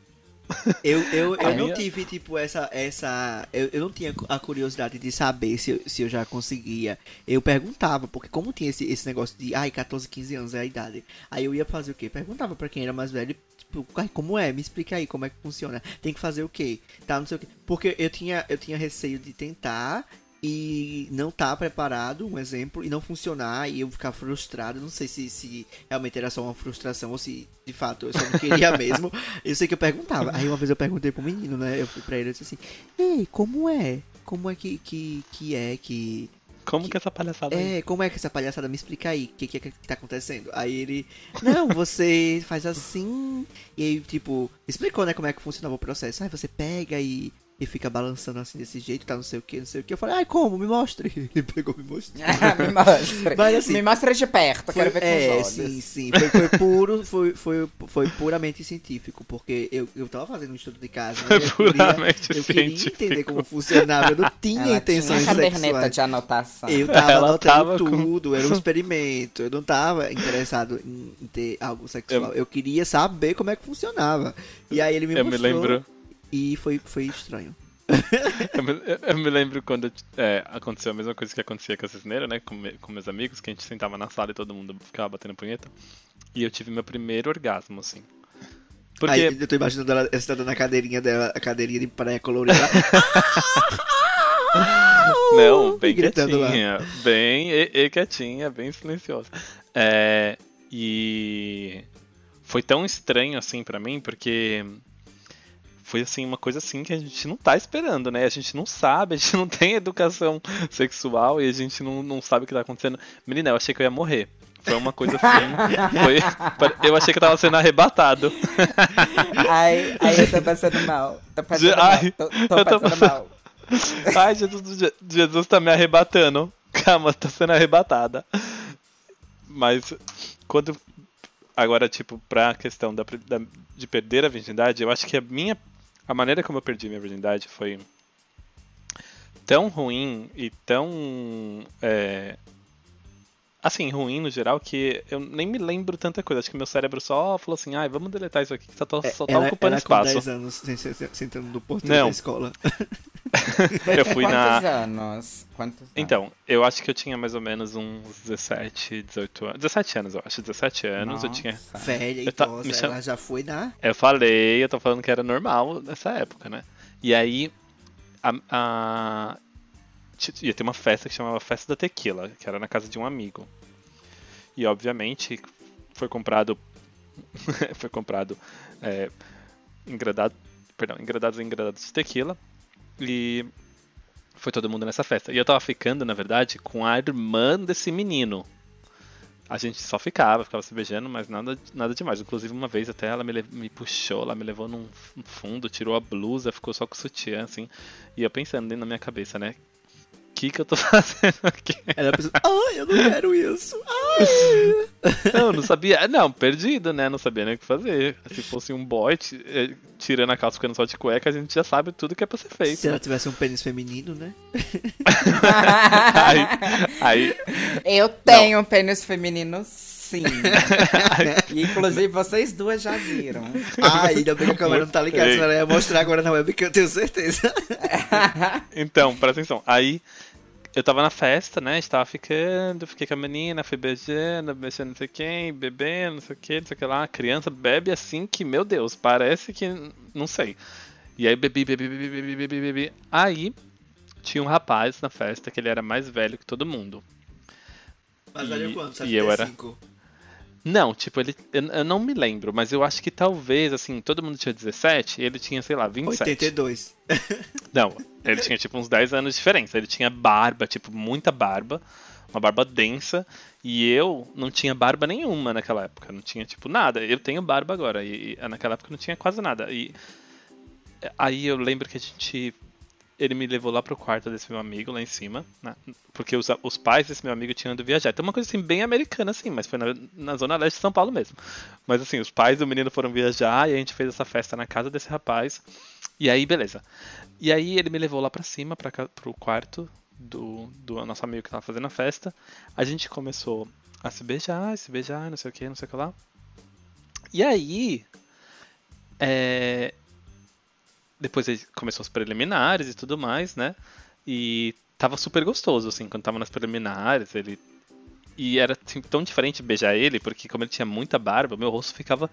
Eu, eu, eu não tive, tipo, essa. essa eu, eu não tinha a curiosidade de saber se eu, se eu já conseguia. Eu perguntava, porque como tinha esse, esse negócio de, ai, 14, 15 anos é a idade. Aí eu ia fazer o quê? Perguntava pra quem era mais velho, tipo, "Ai, como é? Me explica aí como é que funciona. Tem que fazer o quê? Tá, não sei o quê. Porque eu tinha, eu tinha receio de tentar e não tá preparado, um exemplo, e não funcionar, e eu ficar frustrado. Não sei se, se realmente era só uma frustração ou se de fato eu só não queria mesmo. Eu sei que eu perguntava. Aí uma vez eu perguntei pro menino, né? Eu fui pra ele e disse assim: Ei, como é? Como é que, que, que é que. Como que essa palhaçada aí? É, como é que essa palhaçada me explica aí? O que, que, que tá acontecendo? Aí ele. Não, você faz assim. E aí, tipo, explicou, né, como é que funcionava o processo. Aí você pega e. E fica balançando assim desse jeito, tá não sei o que, não sei o que. Eu falei, ai, como? Me mostre. Ele pegou, me mostrou. Me mostra. Mas, assim, Me mostra de perto, quero ver com é, os sim, olhos. sim. Foi, foi puro, foi, foi, foi puramente científico, porque eu, eu tava fazendo um estudo de casa, né? Eu queria, Puramente eu queria científico. entender como funcionava, eu não tinha Ela intenções tinha caderneta sexuais. de anotação. Eu tava Ela anotando tava com- tudo, era um experimento. Eu não tava interessado em, ter algo sexual. Eu... queria saber como é que funcionava. E aí ele me Eu me mostrou lembro. E foi, foi estranho. Eu me, eu me lembro quando é, aconteceu a mesma coisa que acontecia com a cisneira, né? Com, me- com meus amigos, que a gente sentava na sala e todo mundo ficava batendo punheta. E eu tive meu primeiro orgasmo, assim. Porque. Aí eu tô imaginando ela sentada na cadeirinha dela, a cadeirinha de praia colorida. Não, bem gritando lá. quietinha. Bem e, e quietinha, bem silenciosa. É, e foi tão estranho assim pra mim, porque foi assim uma coisa assim que a gente não tá esperando, né? A gente não sabe, a gente não tem educação sexual e a gente não, não sabe o que tá acontecendo. Menina, eu achei que eu ia morrer. Foi uma coisa assim. foi- eu achei que eu tava sendo arrebatado. Ai, ai, eu tô passando mal. Tô passando Ai, mal. Tô, tô eu tô passando passando- mal. Ai, Jesus, Je- Jesus tá me arrebatando. Calma, tô sendo arrebatada. Mas quando. Agora, tipo, pra questão da, da- de perder a virgindade, eu acho que a minha. A maneira como eu perdi minha virgindade foi tão ruim e tão. é, assim, ruim no geral, que eu nem me lembro tanta coisa. Acho que meu cérebro só falou assim, ai, vamos deletar isso aqui que só tá, só tá ela, ocupando ela com espaço. 10 anos sen- sen- sen- sentando no portão da escola. Eu fui na. Quantos anos? Quantos anos? Então, eu acho que eu tinha mais ou menos uns 17, 18 anos. 17 anos, eu acho. 17 anos eu tinha. Nossa. Velha, Eu ta- idosa, me chama- ela já foi na. Eu falei, eu tô falando que era normal nessa época, né? E aí. A, a- ia ter uma festa que chamava Festa da Tequila, que era na casa de um amigo. E obviamente foi comprado. foi comprado. É, engradado. Perdão, engradados e engradados de tequila. E foi todo mundo nessa festa. E eu tava ficando, na verdade, com a irmã desse menino. A gente só ficava, ficava se beijando, mas nada, nada demais. Inclusive, uma vez até ela me, me puxou, ela me levou num fundo, tirou a blusa, ficou só com o sutiã, assim. E eu pensando dentro da minha cabeça, né? O que que eu tô fazendo aqui? Ela pensou, ai, eu não quero isso. Não, não sabia. Não, perdido, né? Não sabia nem o que fazer. Se fosse um boy eh, tirando a calça ficando só de cueca, a gente já sabe tudo que é pra ser feito. Se ela tivesse um pênis feminino, né? aí, aí, Eu tenho um pênis feminino, sim. E, Inclusive, vocês duas já viram. Ah, ainda bem que a câmera não tá ligada, senão ela ia mostrar agora na web que eu tenho certeza. Então, presta atenção. Aí eu tava na festa, né? Estava ficando, fiquei com a menina, fui beijando, beijando não sei quem, bebendo, não sei o que, não sei o que lá. A criança bebe assim que, meu Deus, parece que. não sei. E aí bebi, bebi, bebi, bebi, bebi, bebi. Aí tinha um rapaz na festa que ele era mais velho que todo mundo. Mas E- olha quanto, e eu era- 75. Não, tipo, ele. Eu, eu não me lembro, mas eu acho que talvez, assim, todo mundo tinha 17 e ele tinha, sei lá, 27. 82. Não, ele tinha tipo uns 10 anos de diferença. Ele tinha barba, tipo, muita barba, uma barba densa, e eu não tinha barba nenhuma naquela época, não tinha tipo nada. Eu tenho barba agora, e, e naquela época não tinha quase nada. E aí eu lembro que a gente ele me levou lá pro quarto desse meu amigo lá em cima, né? porque os, os pais desse meu amigo tinham ido viajar. Então uma coisa assim bem americana assim, mas foi na, na zona leste de São Paulo mesmo. Mas assim, os pais do menino foram viajar e a gente fez essa festa na casa desse rapaz. E aí, beleza. E aí ele me levou lá pra cima, pra, pro quarto do, do nosso amigo que tava fazendo a festa. A gente começou a se beijar, se beijar, não sei o que, não sei o que lá. E aí, é, depois começou os preliminares e tudo mais, né? E tava super gostoso, assim, quando tava nas preliminares, ele. E era assim, tão diferente beijar ele, porque como ele tinha muita barba, meu rosto ficava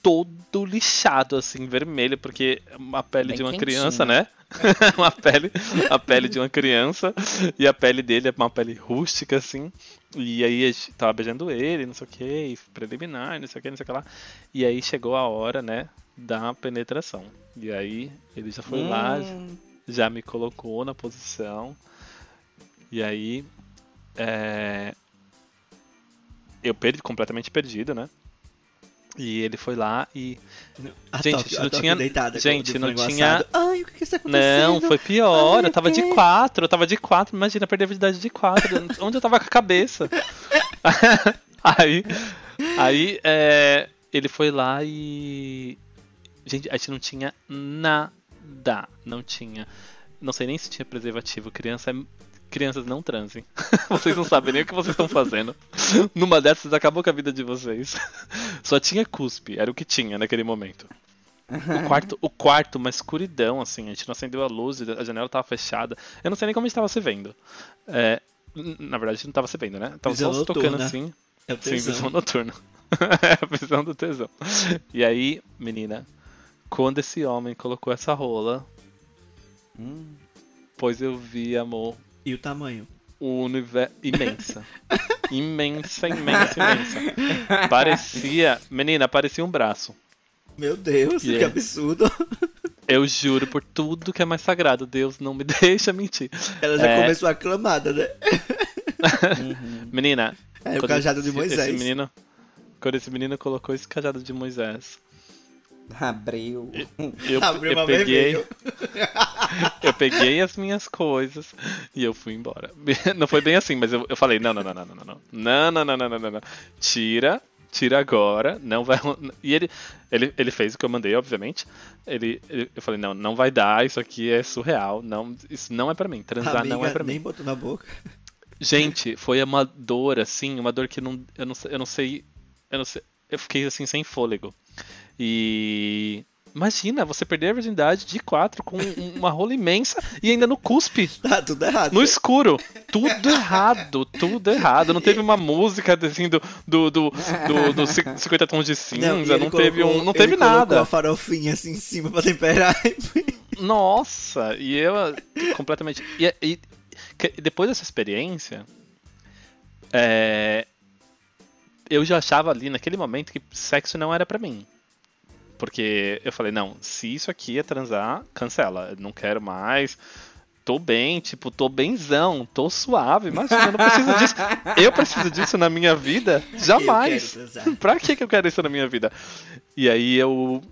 todo lixado, assim, vermelho, porque a pele Bem de uma quentinho. criança, né? uma pele, a pele de uma criança, e a pele dele é uma pele rústica, assim. E aí gente tava beijando ele, não sei o que, preliminar, não sei o que, não sei o que lá. E aí chegou a hora, né, da penetração. E aí ele já foi lá, Hum, já me colocou na posição. E aí. É... Eu perdi, completamente perdido, né? E ele foi lá e. A Gente, Tóquio- não a Tóquio tinha- deitada com- gente, não tinha-. Ai, o que que está acontecendo? Não, foi pior. Ai, eu tava de quatro, eu tava de quatro. Imagina, perder a virgindade de quatro. Onde eu tava com a cabeça? aí. Aí, é, ele foi lá e. Gente, a gente não tinha nada. Não tinha. Não sei nem se tinha preservativo. Criança é. Crianças não transem. Vocês não sabem nem o que vocês estão fazendo. Numa dessas acabou com a vida de vocês. Só tinha cuspe, era o que tinha naquele momento. O quarto, o quarto, uma escuridão, assim, a gente não acendeu a luz, a janela tava fechada. Eu não sei nem como a gente tava se vendo. É, na verdade, a gente não tava se vendo, né? Tava Visão só se tocando noturna. assim. É Sim, visão noturna. é a visão do tesão. E aí, menina, quando esse homem colocou essa rola, hum. pois eu vi, amor, E o tamanho? o universo. Imensa. imensa, imensa, imensa. Parecia. Menina, parecia um braço. Meu Deus, que Yeah. absurdo. Eu juro por tudo que é mais sagrado. Deus não me deixa mentir. Ela já É. começou aclamada, né? Uhum. Menina. É o cajado de Moisés. Esse menino, quando esse menino colocou esse cajado de Moisés, Abriu. Eu, Abriu eu peguei. eu peguei as minhas coisas e eu fui embora. Não foi bem assim, mas eu, eu falei: não, não, não, não, não, não. Não, não, não, não, não, não, não. Tira, tira agora, não vai. E ele, ele, ele fez o que eu mandei, obviamente. Ele, ele eu falei, não, não vai dar, isso aqui é surreal, não, isso não é para mim, transar Amiga, não é para mim. Nem botou na boca. Gente, foi uma dor assim, uma dor que não, eu não, eu não sei, eu não sei, eu fiquei assim sem fôlego. E imagina, você perder a virgindade de quatro com um- uma rola imensa e ainda no cuspe. Tá tudo errado. No escuro. Tudo errado, tudo errado. Não teve uma música assim do, do, do, do, do ci- 50 tons de cinza, não, ele teve colocou- um. Não teve nada. a farofinha assim em cima pra temperar. Nossa, e eu completamente. E, e- depois dessa experiência, é, eu já achava ali naquele momento que sexo não era pra mim. Porque eu falei, não, se isso aqui é transar, cancela. Eu não quero mais. Tô bem, tipo, tô benzão, tô suave. Imagina, eu não preciso disso. Eu preciso disso na minha vida? Jamais. Pra que, que eu quero isso na minha vida? E aí eu.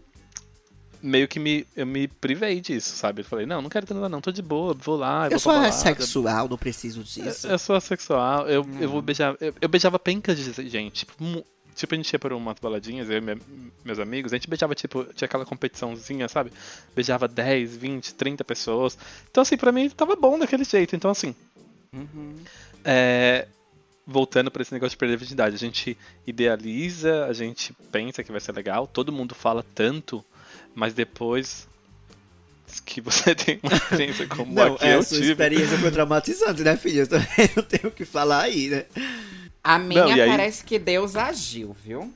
Meio que me, eu me privei disso, sabe? Eu falei, não, não quero transar não, tô de boa, vou lá, eu, Eu vou sou pra balada. sexual, não preciso disso. Eu sou assexual, eu, eu Hum. vou beijar. Eu, eu beijava pencas de gente. Tipo, tipo, a gente ia por umas baladinhas, eu e minha- meus amigos, a gente beijava, tipo, tinha aquela competiçãozinha, sabe? Beijava 10, 20, 30 pessoas. Então, assim, pra mim tava bom daquele jeito. Então, assim, Uhum. é, voltando pra esse negócio de perder a virgindade, a gente idealiza, a gente pensa que vai ser legal, todo mundo fala tanto, mas depois que você tem uma experiência como Não, a que é, eu a sua tive. experiência foi traumatizante, né, filha? Eu também não tenho o que falar aí, né? A minha aí- parece que Deus agiu, viu?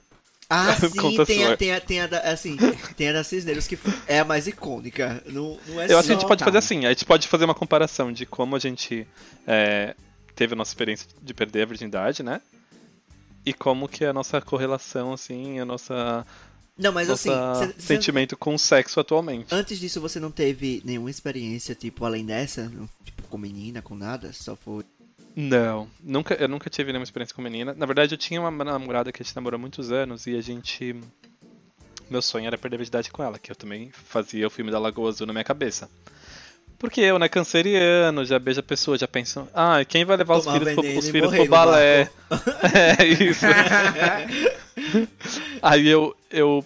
Ah, sim, tem a, tem, a, tem a da, assim, tem a da Cisneiros que é a mais icônica. Não, não é Eu acho que a gente pode tá. fazer assim, a gente pode fazer uma comparação de como a gente é, teve a nossa experiência de perder a virgindade, né? E como que é a nossa correlação, assim, a nossa, Não, mas assim, cê- cê- sentimento com o sexo atualmente. antes disso você não teve nenhuma experiência, tipo, além dessa? Tipo, com menina, com nada? Só foi... Não, nunca, eu nunca tive nenhuma experiência com menina. Na verdade, eu tinha uma namorada que a gente namorou há muitos anos e a gente. Meu sonho era perder a virgindade com ela, que eu também fazia o filme da Lagoa Azul na minha cabeça. Porque eu, né, canceriano, já beija a pessoa, já penso, ah, quem vai levar os filhos, pro, os filhos pro balé? é isso. Aí eu, eu,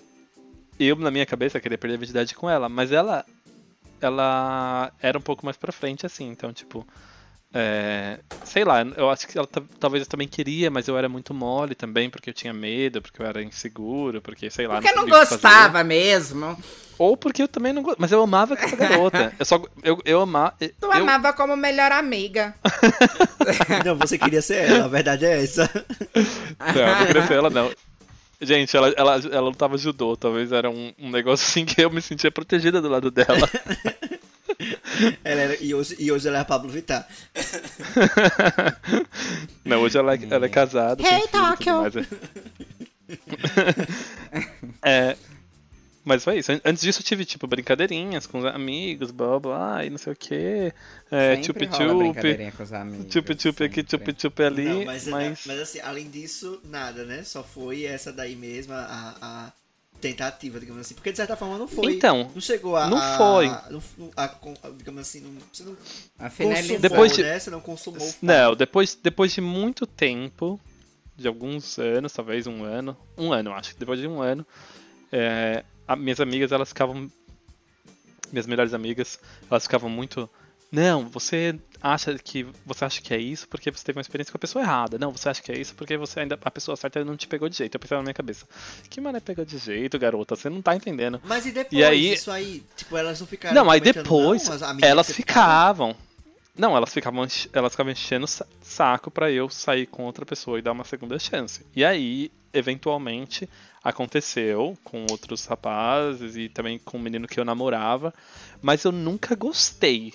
eu, na minha cabeça, queria perder a virgindade com ela, mas ela, ela era um pouco mais pra frente, assim, então, tipo, é, sei lá, eu acho que ela ta- talvez eu também queria, mas eu era muito mole também, porque eu tinha medo, porque eu era inseguro, porque, sei lá, Porque não sabia o que fazer. gostava mesmo. Ou porque eu também não gostava, mas eu amava aquela garota. Eu só, eu, eu amava... Tu eu, amava como melhor amiga. Não, você queria ser ela, a verdade é essa. Não, eu não queria ser ela, não. Gente, ela, ela, ela lutava judô, talvez era um, um negócio assim que eu me sentia protegida do lado dela. Ela era- e, hoje, e hoje ela é a Pablo Vittar. Não, hoje ela, é- ela é casada. tem Hey, Tóquio! é. É, Mas foi isso. An- Antes disso eu tive, tipo, brincadeirinhas com os amigos, blá blá, e não sei o que. É, Sempre chup rola chup, brincadeirinha com os amigos. chup chup aqui, sempre. chup chup ali. Não, mas, mas... mas assim, além disso, nada, né? Só foi essa daí mesmo, a, a tentativa, digamos assim. Porque de certa forma não foi. Então, não chegou a. não a- foi. não- a- com- digamos assim, não, você não A consumou, finalizar. Depois de- né? Você não consumou. Não, depois, depois de muito tempo, de alguns anos, talvez um ano, um ano, acho que depois de um ano, é, a- minhas amigas, elas ficavam, minhas melhores amigas, elas ficavam muito, não, você acha que você acha que é isso porque você teve uma experiência com a pessoa errada. Não, você acha que é isso porque você ainda a pessoa certa não te pegou de jeito. Eu pensava na minha cabeça, que mané pegou de jeito, garota, você não tá entendendo. Mas e depois E aí- isso aí? Tipo, elas não ficaram. Não, aí depois não, elas ficava? ficavam. Não, elas ficavam, elas ficavam enchendo saco pra eu sair com outra pessoa e dar uma segunda chance. E aí, eventualmente, aconteceu com outros rapazes e também com um menino que eu namorava, mas eu nunca gostei.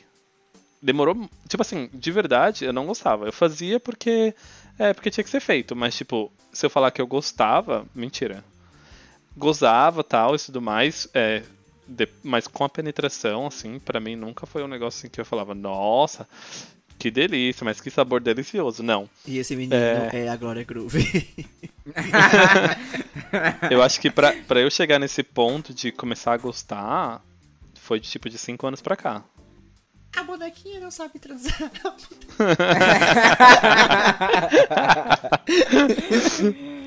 Demorou, tipo assim, de verdade, eu não gostava. Eu fazia porque é porque tinha que ser feito, mas tipo, se eu falar que eu gostava, mentira. Gozava, tal, e tudo mais, é, de- mas com a penetração, assim, pra mim nunca foi um negócio assim que eu falava, nossa, que delícia, mas que sabor delicioso. Não. E esse menino É. é, a Glória Groove. Eu acho que pra, pra eu chegar nesse ponto de começar a gostar, foi de tipo de 5 anos pra cá. a bonequinha não sabe transar.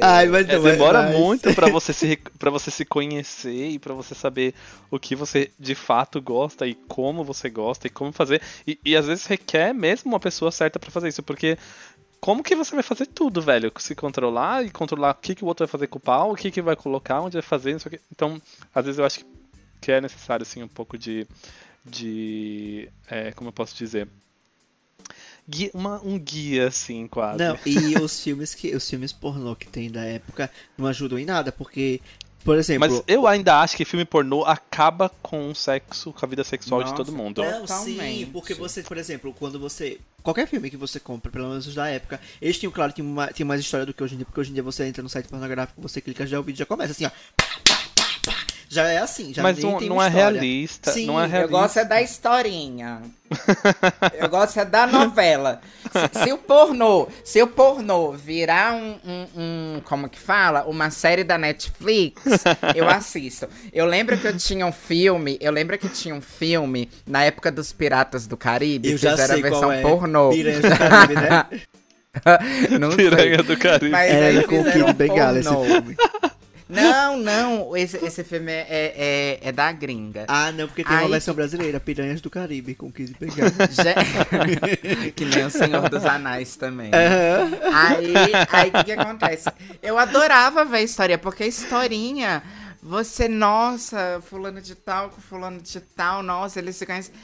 Ai, mas É, demora mas- muito pra você se para você se conhecer e pra você saber o que você de fato gosta e como você gosta e como fazer e, e às vezes requer mesmo uma pessoa certa pra fazer isso porque como que você vai fazer tudo, velho? Se controlar e controlar o que, que o outro vai fazer com o pau, o que, que vai colocar, onde vai fazer, não sei o que. Então, às vezes eu acho que- que é necessário, assim, um pouco de. de é, como eu posso dizer? Guia- uma- um guia, assim, quase. Não, e os filmes que os filmes pornô que tem da época não ajudam em nada, porque, por exemplo, Mas eu ainda acho que filme pornô acaba com o sexo, com a vida sexual de Nossa, todo mundo. Não, sim, porque você, por exemplo, quando você. Qualquer filme que você compra, pelo menos os da época, eles tinham, claro, tinham mais história do que hoje em dia, porque hoje em dia você entra no site pornográfico, você clica já o vídeo já começa assim, ó. Já é assim, já Mas nem não, tem não uma é história. realista. Sim, não é eu Eu realista. gosto é da historinha. Eu gosto é da novela. Se, se o pornô, se o pornô virar um, um- um- como que fala? Uma série da Netflix, eu assisto. Eu lembro que eu tinha um filme, eu lembro que tinha um filme na época dos Piratas do Caribe, Eu já fizeram sei a versão qual é. pornô. Piranhas do Caribe, né? Não sei. Piranha do Caribe. Mas É, aí ele com o Kid Bengala esse filme. Não, não, esse, esse filme é, é, é da gringa. Ah, não, porque tem Aí uma versão brasileira, Piranhas do Caribe, com Kid Bengala. Já- que nem o Senhor dos Anais também. Aham. Aí, aí o que, que acontece? Eu adorava ver a história, porque a historinha, você, nossa, fulano de tal com fulano de tal, nossa, eles se conhecem.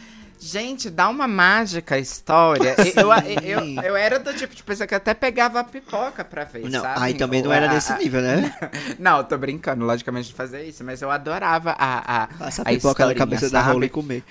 Gente, dá uma mágica a história. Eu, eu, eu, eu era do tipo de pessoa que até pegava a pipoca pra ver, Não, sabe? aí também não Ou era a- nesse a- nível, né? Não, tô brincando, logicamente, de fazer isso, mas eu adorava a, a, a a pipoca na cabeça da sabe? Raul e comer.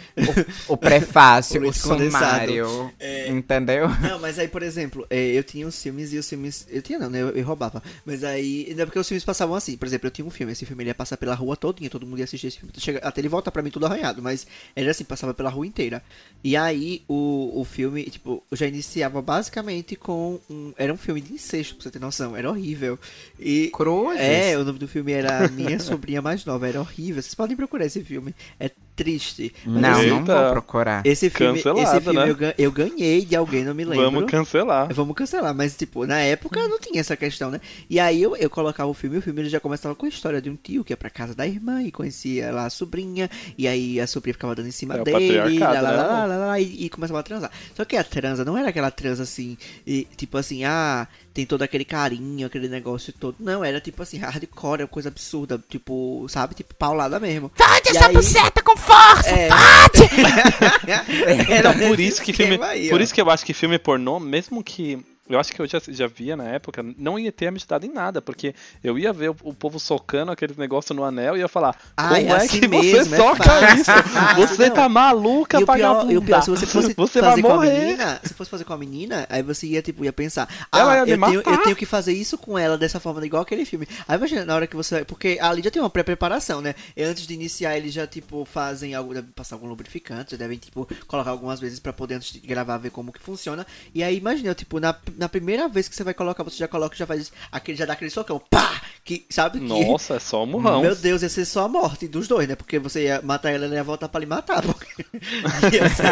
O, o prefácio, O o, sumário, É. entendeu? Não, mas aí, por exemplo, é, eu tinha os filmes e os filmes. Eu tinha não, né? Eu, roubava. Mas aí. É porque os filmes passavam assim. Por exemplo, eu tinha um filme, esse filme ele ia passar pela rua todinha, todo mundo ia assistir esse filme. Até ele volta pra mim tudo arranhado, mas era assim, passava pela rua inteira. E aí o, o filme, tipo, já iniciava basicamente com um. Era um filme de incesto, pra você ter noção. Era horrível. E. Cruzes. É, o nome do filme era Minha Sobrinha Mais Nova, era horrível. Vocês podem procurar esse filme. É triste. Mas Não, esse- não Eita. vou procurar. Esse filme, esse filme né? eu, gan- eu ganhei de alguém, não me lembro. Vamos cancelar. Vamos cancelar, mas tipo, na época não tinha essa questão, né? E aí eu, eu colocava o filme e o filme ele já começava com a história de um tio que ia pra casa da irmã e conhecia lá a sobrinha, e aí a sobrinha ficava dando em cima É dele, lá, lá, né, lá, lá, lá, lá, e, e começava a transar. Só que a transa não era aquela transa assim, e, tipo assim, ah, tem todo aquele carinho, aquele negócio todo. Não, era tipo assim, hardcore, coisa absurda, tipo, sabe? Tipo, paulada mesmo. Fode E essa aí- buceta com força! É. Então, por isso que filme, por isso que eu acho que filme pornô, mesmo que eu acho que eu já, já via na época, não ia ter me ajudado em nada, porque eu ia ver o, o povo socando aqueles negócios no anel e ia falar, Ah, como é assim que mesmo, você é soca fácil, isso? é Você não. tá maluca, vagabunda. e o pior, se você fosse Você fazer vai com a morrer. menina, se fosse fazer com a menina, aí você ia, tipo, ia pensar, ah, ia eu tenho, eu tenho que fazer isso com ela dessa forma, igual aquele filme. Aí imagina, na hora que você. Porque ali já tem uma pré-preparação, né? E antes de iniciar, eles já, tipo, fazem algo, devem passar algum lubrificante, devem, tipo, colocar algumas vezes pra poder, antes de gravar, ver como que funciona. E aí, imagina, tipo, na, na primeira vez que você vai colocar, você já coloca, já faz aquele, já dá aquele socão, pá! Que, sabe? Que, Nossa, é só um murrão. meu Deus, ia ser só a morte dos dois, né? Porque você ia matar ela e ia voltar pra lhe matar. Porque ia, ser,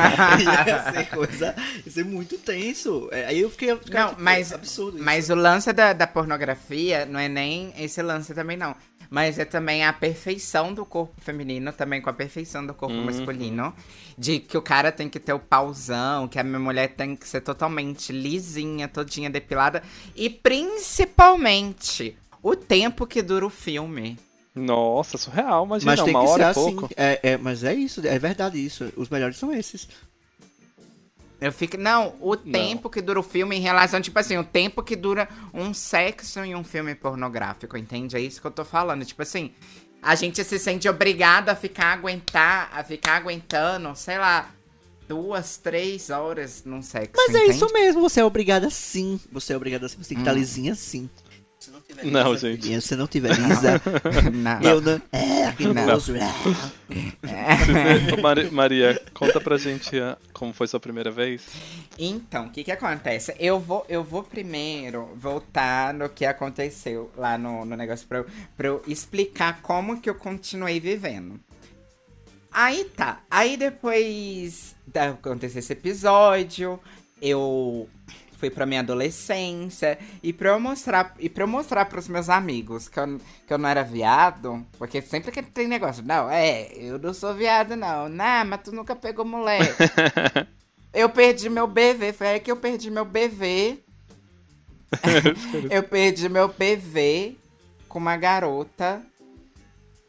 ia ser coisa. Ia ser muito tenso. É, Aí eu fiquei. Não, tipo, mas, Absurdo. isso. mas o lance da, da pornografia não é nem esse lance também, não. Mas é também a perfeição do corpo feminino, também com a perfeição do corpo Uhum. masculino. De que o cara tem que ter o pauzão, que a minha mulher tem que ser totalmente lisinha, todinha depilada. E principalmente o tempo que dura o filme. Nossa, surreal, imagina, Mas tem uma que ser hora e assim. pouco. É, é, mas é isso, é verdade isso. Os melhores são esses. Eu fico. Não, o tempo que dura o filme em relação, tipo assim, o tempo que dura um sexo em um filme pornográfico, entende? É isso que eu tô falando. Tipo assim, a gente se sente obrigado a ficar aguentar, a ficar aguentando, sei lá, duas, três horas num sexo. Mas é entende? isso mesmo, você é obrigada sim. Você é obrigada sim. Você tem que estar lisinha sim. Não tiver Não, lisa, gente. filhinha, Se não tiver lisa, Não. eu não. É, aquele Não. gozo. Ô, Mari- Maria, conta pra gente ah, como foi sua primeira vez. Então, o que que acontece? Eu vou, eu vou primeiro voltar no que aconteceu lá no, no negócio pra eu, pra eu explicar como que eu continuei vivendo. Aí tá. Aí depois da acontecer esse episódio, eu fui pra minha adolescência e pra eu mostrar e para eu mostrar pros meus amigos que eu, que eu não era viado, porque sempre que tem negócio, não, é, eu não sou viado não. Não, mas tu nunca pegou mulher. Eu perdi meu BV, foi aí que eu perdi meu BV. eu perdi meu BV com uma garota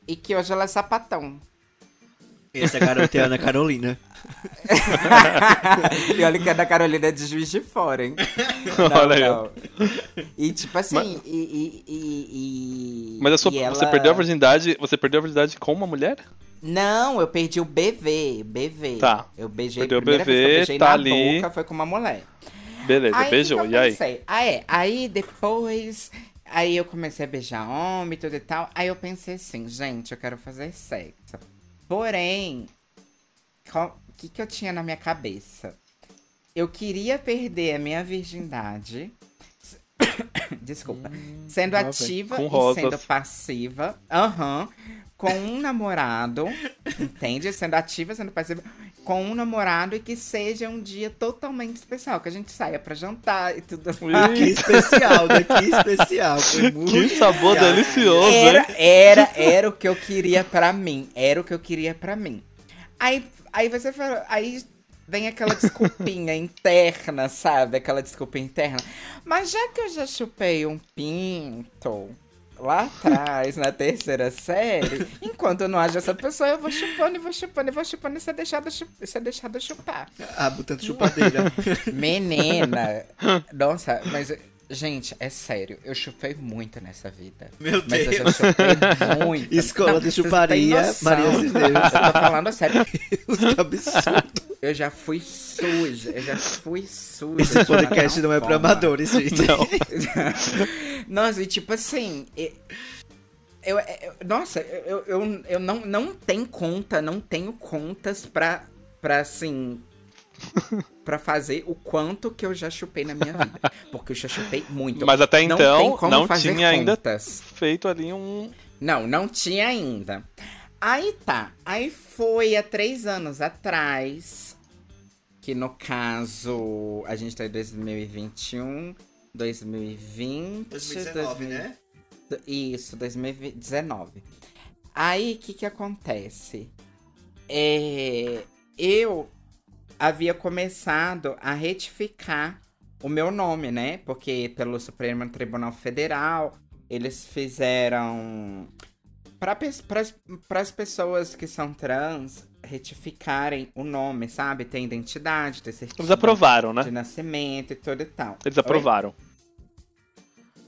e que hoje ela é sapatão. Essa garota é a Ana Carolina. e olha que é da Carolina de Juiz de Fora, hein? Olha aí, não. E tipo assim, e, e, e, e- Mas a sua, e ela- você perdeu a virgindade. Você perdeu a virgindade com uma mulher? Não, eu perdi o BV, BV. Tá. Eu beijei, Perdeu a o primeira vez que eu BV, beijei tá na ali. boca foi com uma mulher. Beleza, Aí, beijou. que que E aí? Ah, é. Aí depois Aí eu comecei a beijar homem e tudo e tal. Aí eu pensei assim, gente, eu quero fazer sexo. Porém, o que, que eu tinha na minha cabeça? Eu queria perder a minha virgindade. Desculpa. sendo lá vem. ativa e rosas. sendo passiva. Aham. com um namorado. entende? Sendo ativa, sendo passiva. Com um namorado e que seja um dia totalmente especial. Que a gente saia pra jantar e tudo mais. Que especial, né? Que especial. Foi muito Que sabor especial. delicioso, Era, hein? era, era o que eu queria pra mim. Era o que eu queria pra mim. Aí, aí você fala, aí vem aquela desculpinha interna, sabe? Aquela desculpa interna. Mas já que eu já chupei um pinto lá atrás, na terceira série, enquanto não haja essa pessoa, eu vou chupando e vou chupando e vou chupando e ser deixado, chu- ser deixado chupar. Ah, botando chupadeira. Menina, nossa, mas gente, é sério, eu chupei muito nessa vida. Meu Mas eu já Deus. chupei muito. Escola Não, de chuparia. Maria Cisneus. Eu tô falando sério. Que absurdo. Eu já fui suja. Eu já fui suja. Esse de podcast não é pra forma. amadores, gente. Não. Nossa, e tipo assim. Eu, eu- nossa, eu, eu, eu não, não tenho conta, não tenho contas pra, pra assim. pra fazer o quanto que eu já chupei na minha vida. Porque eu já chupei muito. Mas até não então, tem como não fazer tinha ainda contas. feito ali um. Não, não tinha ainda. Aí tá. Aí foi há três anos atrás. Que no caso. A gente tá em 2021, 2020. 2019, né? Isso, 2019. Aí o que que acontece? É, eu havia começado a retificar o meu nome, né? Porque pelo Supremo Tribunal Federal eles fizeram para as pessoas que são trans retificarem o nome, sabe? Ter identidade, ter certidão Eles aprovaram, né? de nascimento e tudo e tal. Eles Oi?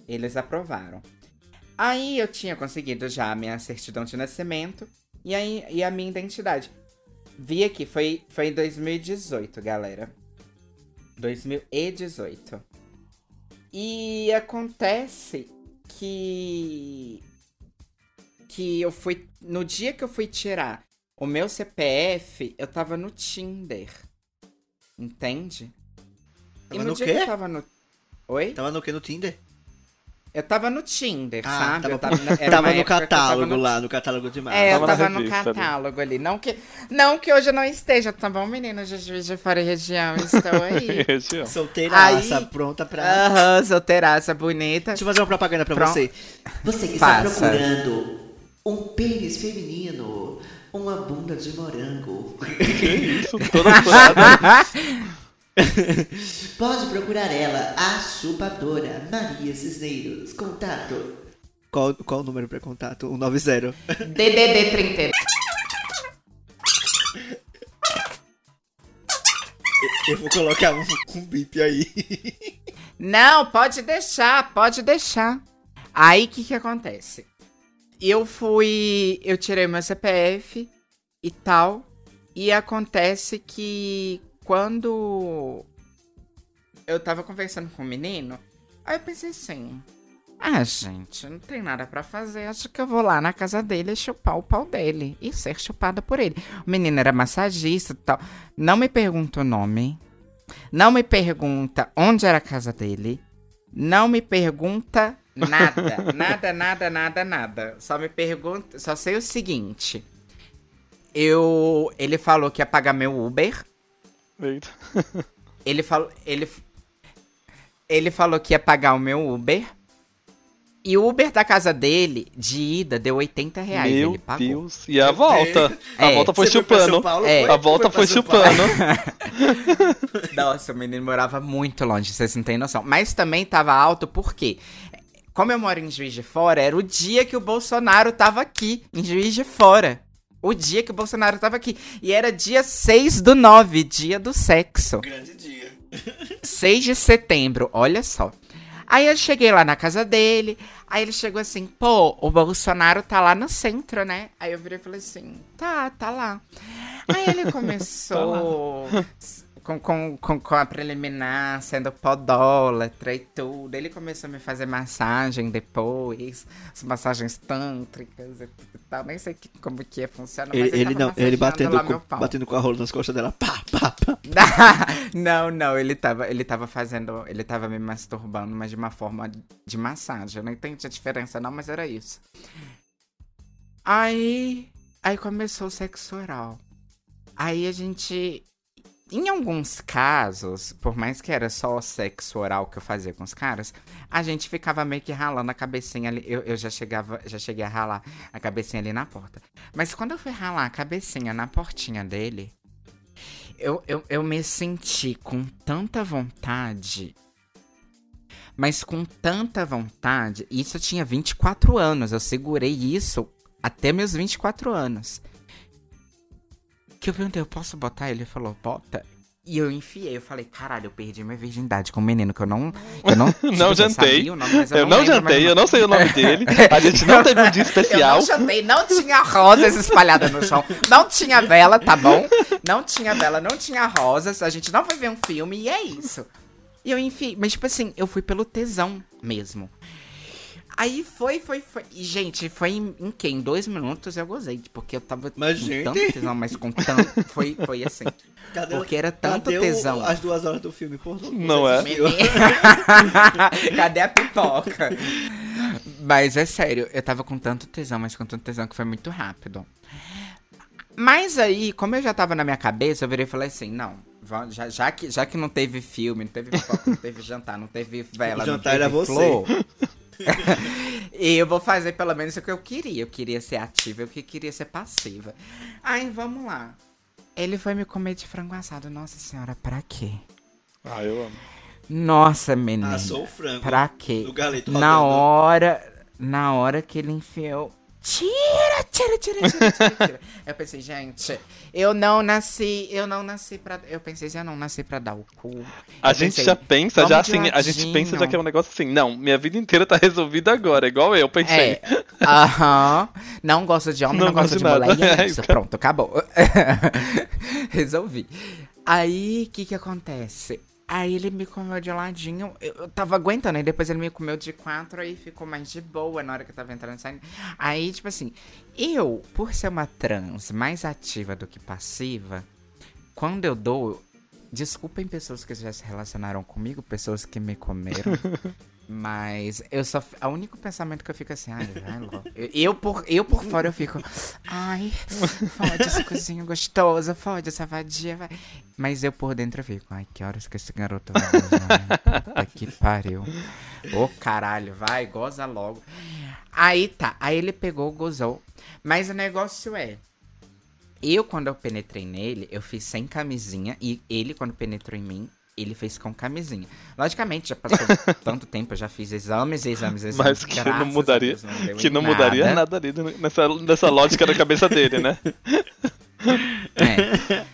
Eles aprovaram. Aí eu tinha conseguido já a minha certidão de nascimento e, aí, e a minha identidade. Vi aqui, foi, foi em 2018, galera. 2018. E acontece que. Que eu fui. No dia que eu fui tirar o meu CPF, eu tava no Tinder. Entende? Tava no, no dia quê? que eu tava no. Oi? Tava no que? No Tinder? Eu tava no Tinder, Ah, sabe? tava- eu tava, era Tava no eu tava catálogo no- lá, no catálogo de março. É, eu Tava no ali. catálogo ali. Não que, não que hoje eu não esteja, tá bom, meninos de Juiz de Fora e região? Estou aí. Região. Solteiraça, Aí- pronta pra... Aham, solteiraça bonita. Deixa eu fazer uma propaganda pra Pronto. você. Você que está Faça. procurando um pênis feminino, uma bunda de morango, Que isso, toda furada. pode procurar ela, a chupadora Maria Cisneiros. Contato. Qual, qual o número pra contato? 190. DDD 30. Eu vou colocar um, um bip aí. Não, pode deixar, pode deixar. Aí o que que acontece? Eu fui. Eu tirei meu CPF e tal. E acontece que quando eu tava conversando com o menino, aí eu pensei assim. Ah, gente, não tem nada pra fazer. Acho que eu vou lá na casa dele e chupar o pau dele. E ser chupada por ele. O menino era massagista e tal. Não me pergunta o nome. Não me pergunta onde era a casa dele. Não me pergunta nada. nada, nada, nada, nada. Só me pergunta. Só sei o seguinte. Eu. Ele falou que ia pagar meu Uber. Eita. Ele falou. Ele, ele falou que ia pagar o meu Uber. E o Uber da casa dele, de ida, deu 80 reais. Meu ele pagou. Deus. E a volta? A É. volta foi Você chupando. Paulo, É. foi? A volta foi Paulo? chupando. Nossa, o menino morava muito longe, vocês não têm noção. Mas também tava alto porque, como eu moro em Juiz de Fora, era o dia que o Bolsonaro tava aqui, em Juiz de Fora. O dia que o Bolsonaro tava aqui. E era dia 6 do 9, dia do sexo. Grande dia. 6 de setembro, olha só. Aí eu cheguei lá na casa dele, aí ele chegou assim, pô, o Bolsonaro tá lá no centro, né? Aí eu virei e falei assim, tá, tá lá. Aí ele começou. Com, com, com, com a preliminar, sendo podólatra e tudo. Ele começou a me fazer massagem depois, as massagens tântricas e tal. Nem sei que, como que ia funcionar. Ele, ele, ele não, ele batendo com, batendo com a rola nas costas dela. Pá, pá, pá. não, não, ele tava, ele tava fazendo. Ele tava me masturbando, mas de uma forma de massagem. Eu não entendi a diferença, não, mas era isso. Aí. Aí começou o sexo oral. Aí a gente. Em alguns casos, por mais que era só sexo oral que eu fazia com os caras, a gente ficava meio que ralando a cabecinha ali. Eu, eu já chegava, já cheguei a ralar a cabecinha ali na porta. Mas quando eu fui ralar a cabecinha na portinha dele, eu, eu, eu me senti com tanta vontade. Mas com tanta vontade. Isso eu tinha 24 anos. Eu segurei isso até meus 24 anos. Que eu perguntei, eu posso botar? Ele falou, bota. E eu enfiei, eu falei, caralho, eu perdi minha virgindade com um menino que eu não. Eu não, Não eu jantei. o nome, mas Eu eu não lembro, jantei, mas- eu não sei o nome dele. A gente não teve um dia Eu especial. não jantei, não tinha rosas espalhadas no chão. Não tinha vela, tá bom? Não tinha vela, não tinha rosas. A gente não foi ver um filme e é isso. E eu enfiei. Mas, tipo assim, eu fui pelo tesão mesmo. Aí foi, foi, foi. E, gente, foi em, em quê? Em dois minutos eu gozei. Porque eu tava Mas, com gente- tanto tesão, mas com tanto. Foi, foi assim. Cadê, Porque era tanto cadê o- tesão. as duas horas do filme? Pô, Não é? Cadê a pipoca? Mas é sério, eu tava com tanto tesão, mas com tanto tesão que foi muito rápido. Mas aí, como eu já tava na minha cabeça, eu virei e falei assim, não, já, já, que, já que não teve filme, não teve pipoca, não teve jantar, não teve vela, O não jantar teve era você. e eu vou fazer pelo menos o que eu queria. Eu queria ser ativa, eu que queria ser passiva. Aí, vamos lá. Ele foi me comer de frango assado. Nossa senhora, pra quê? Ah, eu amo. Nossa, menina. Assou o frango. Pra quê? No galeto Na rodando. hora. Na hora que ele enfiou. Tira, tira, tira, tira, tira, tira. eu pensei, gente, eu não nasci, eu não nasci pra. Eu pensei, eu não nasci pra dar o cu. A Eu gente pensei, já pensa, já assim, a gente pensa já que é um negócio assim, não, minha vida inteira tá resolvida agora, igual eu pensei. É. Aham. Não gosto de homem, Não não, gosto de de mulher. Nada. é isso, pronto, acabou. Resolvi. Aí, o que que acontece? Aí ele me comeu de ladinho. Eu, tava aguentando, aí depois ele me comeu de quatro, aí ficou mais de boa na hora que eu tava entrando e saindo. Aí, tipo assim, eu, por ser uma trans mais ativa do que passiva, quando eu dou. Desculpem pessoas que já se relacionaram comigo, pessoas que me comeram. Mas eu só. O único pensamento que eu fico assim, ai, vai logo. Eu, eu por, eu por fora eu fico. Ai, fode esse cozinho gostoso, fode essa vadia, vai. Mas eu por dentro eu fico, ai, que horas que esse garoto vai gozar? Puta que pariu. Ô caralho, vai, goza logo. Aí tá, aí ele pegou, gozou. Mas o negócio é. Eu, quando eu penetrei nele, eu fiz sem camisinha. E ele, quando penetrou em mim, ele fez com camisinha. Logicamente, já passou tanto tempo, eu já fiz exames, exames, exames. Mas que graças não mudaria, Deus, não que não mudaria nada ali nessa, nessa lógica da cabeça dele, né? É.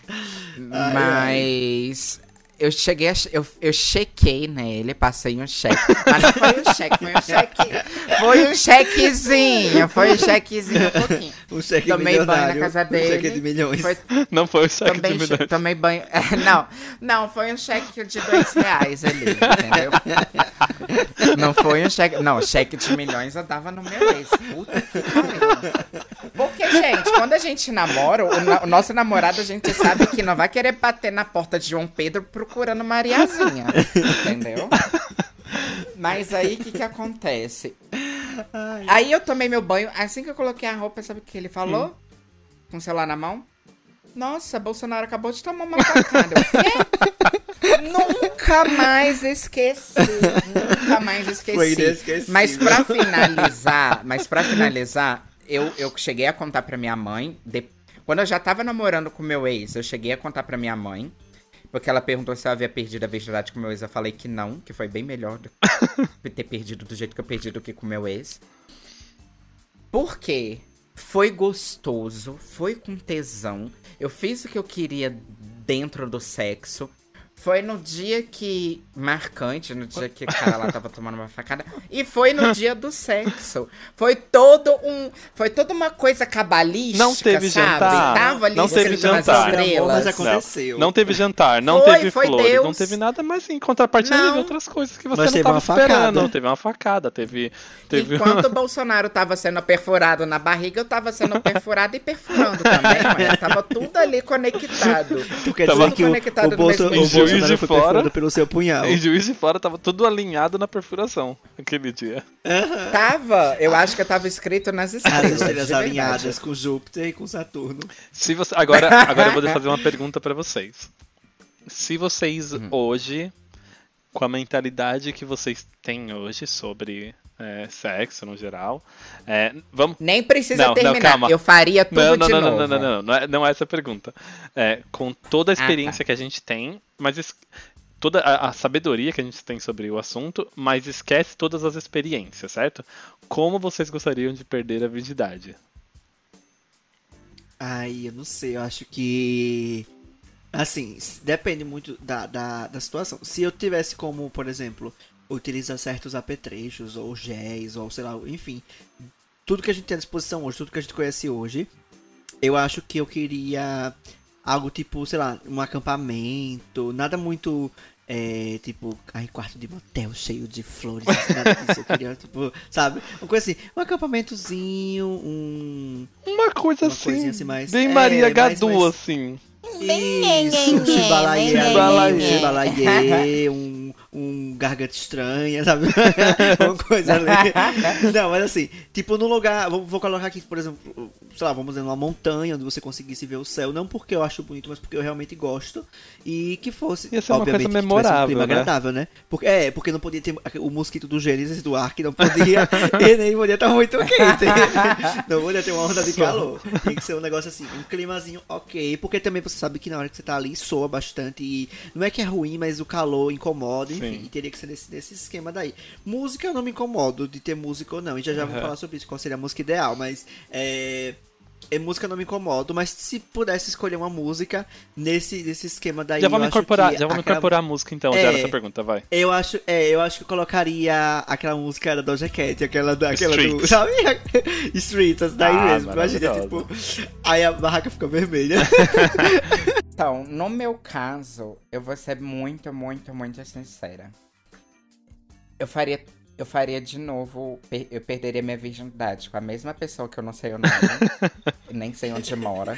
Mas eu cheguei, a, eu, eu chequei nele, passei um cheque. Mas não foi um cheque, foi um cheque. Foi um chequezinho, foi um chequezinho um pouquinho. Um cheque Tomei banho na casa Um cheque dele. de milhões. Foi, Não foi o cheque também, de milhões. tomei banho. é, não, não, foi um cheque de dois reais ali, entendeu? Não foi um cheque. Não, cheque de milhões eu dava no meu ex. Puta que pariu. Porque, gente, quando a gente namora, o, na- o nosso namorado, a gente sabe que não vai querer bater na porta de João Pedro procurando Mariazinha. Entendeu? Mas aí, o que que acontece? Aí eu tomei meu banho, assim que eu coloquei a roupa, sabe o que ele falou? Com o celular na mão? Nossa, Bolsonaro acabou de tomar uma facada. Nunca mais esqueci. Nunca mais esqueci. Mas pra finalizar, mas para finalizar, eu, eu cheguei a contar pra minha mãe. de- Quando eu já tava namorando com meu ex, eu cheguei a contar pra minha mãe. Porque ela perguntou se eu havia perdido a virgindade com meu ex. Eu falei que não, que foi bem melhor ter perdido do jeito que eu perdi do que com meu ex. Porque foi gostoso, foi com tesão. Eu fiz o que eu queria dentro do sexo. Foi no dia que. Marcante, no dia que o cara lá tava tomando uma facada. E foi no dia do sexo. Foi todo um. Foi toda uma coisa cabalística. Não teve sabe? jantar. Tava ali Não teve jantar. estrelas. Mas aconteceu. Não teve jantar, não Foi, teve foi flores, não Deus. teve nada, mas em contrapartida Não. teve outras coisas que você Mas não teve tava uma facada. esperando. Teve uma facada, teve. teve... Enquanto o Bolsonaro tava sendo perfurado na barriga, eu tava sendo perfurado e perfurando também, mas tava tudo ali conectado. Tu quer Tava dizer que o, conectado o, no Bolso, mesmo o Juiz Bolsonaro de foi Fora. pelo seu punhal. Em Juiz de Fora tava tudo alinhado na perfuração aquele dia. Tava, eu acho que tava escrito nas As estrelas. estrelas de verdade. alinhadas com Júpiter e com Saturno. Se você agora, agora eu vou fazer uma pergunta pra vocês. Se vocês Uhum. hoje, com a mentalidade que vocês têm hoje sobre é, sexo no geral, é, vamos Nem precisa Não, não, terminar. calma. eu faria tudo não, não, de não, novo. não, não, não, não, não é, não é essa a pergunta. É, com toda a Ah, tá. experiência que a gente tem, mas es- toda a, a sabedoria que a gente tem sobre o assunto, mas esquece todas as experiências, certo? Como vocês gostariam de perder a virgindade? Ai, eu não sei, eu acho que. Assim, depende muito da, da, da situação. Se eu tivesse como, por exemplo, utilizar certos apetrechos, ou géis, ou sei lá, enfim. Tudo que a gente tem à disposição hoje, tudo que a gente conhece hoje, eu acho que eu queria algo tipo, sei lá, um acampamento, nada muito. É, tipo, ai, quarto de motel cheio de flores, assim, nada disso. Eu queria, tipo, sabe? Uma coisa assim, um acampamentozinho, um. Uma coisa Uma assim, coisinha assim mais- bem é, Maria Gadu, mais- assim. Isso, chibalaie ali, um Chibalaie. chibalaie, um, um garganta estranha, sabe? Uma coisa ali. Não, mas assim, tipo num lugar, vou, vou colocar aqui, por exemplo, sei lá, vamos dizer, numa montanha onde você conseguisse ver o céu, não porque eu acho bonito, mas porque eu realmente gosto, e que fosse, Ia ser uma obviamente, coisa tivesse um memorável, clima né? agradável, né? Porque, é, porque não podia ter o mosquito do Gênesis do ar, que não podia, e nem podia estar muito quente. Não podia ter uma onda de calor. Tem que ser um negócio assim, um climazinho ok. Porque também você sabe que na hora que você tá ali soa bastante. E não é que é ruim, mas o calor incomoda, enfim. E teria que ser nesse, nesse esquema daí. Música eu não me incomodo de ter música ou não. E já já vou Uhum. falar sobre isso, qual seria a música ideal. Mas é. É, música eu não me incomodo, mas se pudesse escolher uma música nesse, nesse esquema daí. já vamos incorporar, já vamos aquela- incorporar a música então, É. já nessa pergunta, vai. eu acho, é, eu acho que eu colocaria aquela música da Doja Cat, aquela, da, aquela do, Street. sabe? Street, essa daí Ah, mesmo. Imagina, tipo, aí a barraca fica vermelha. Então, no meu caso, eu vou ser muito, muito, muito sincera. Eu faria, eu faria de novo, eu perderia minha virgindade com a mesma pessoa que eu não sei o nome, nem sei onde mora.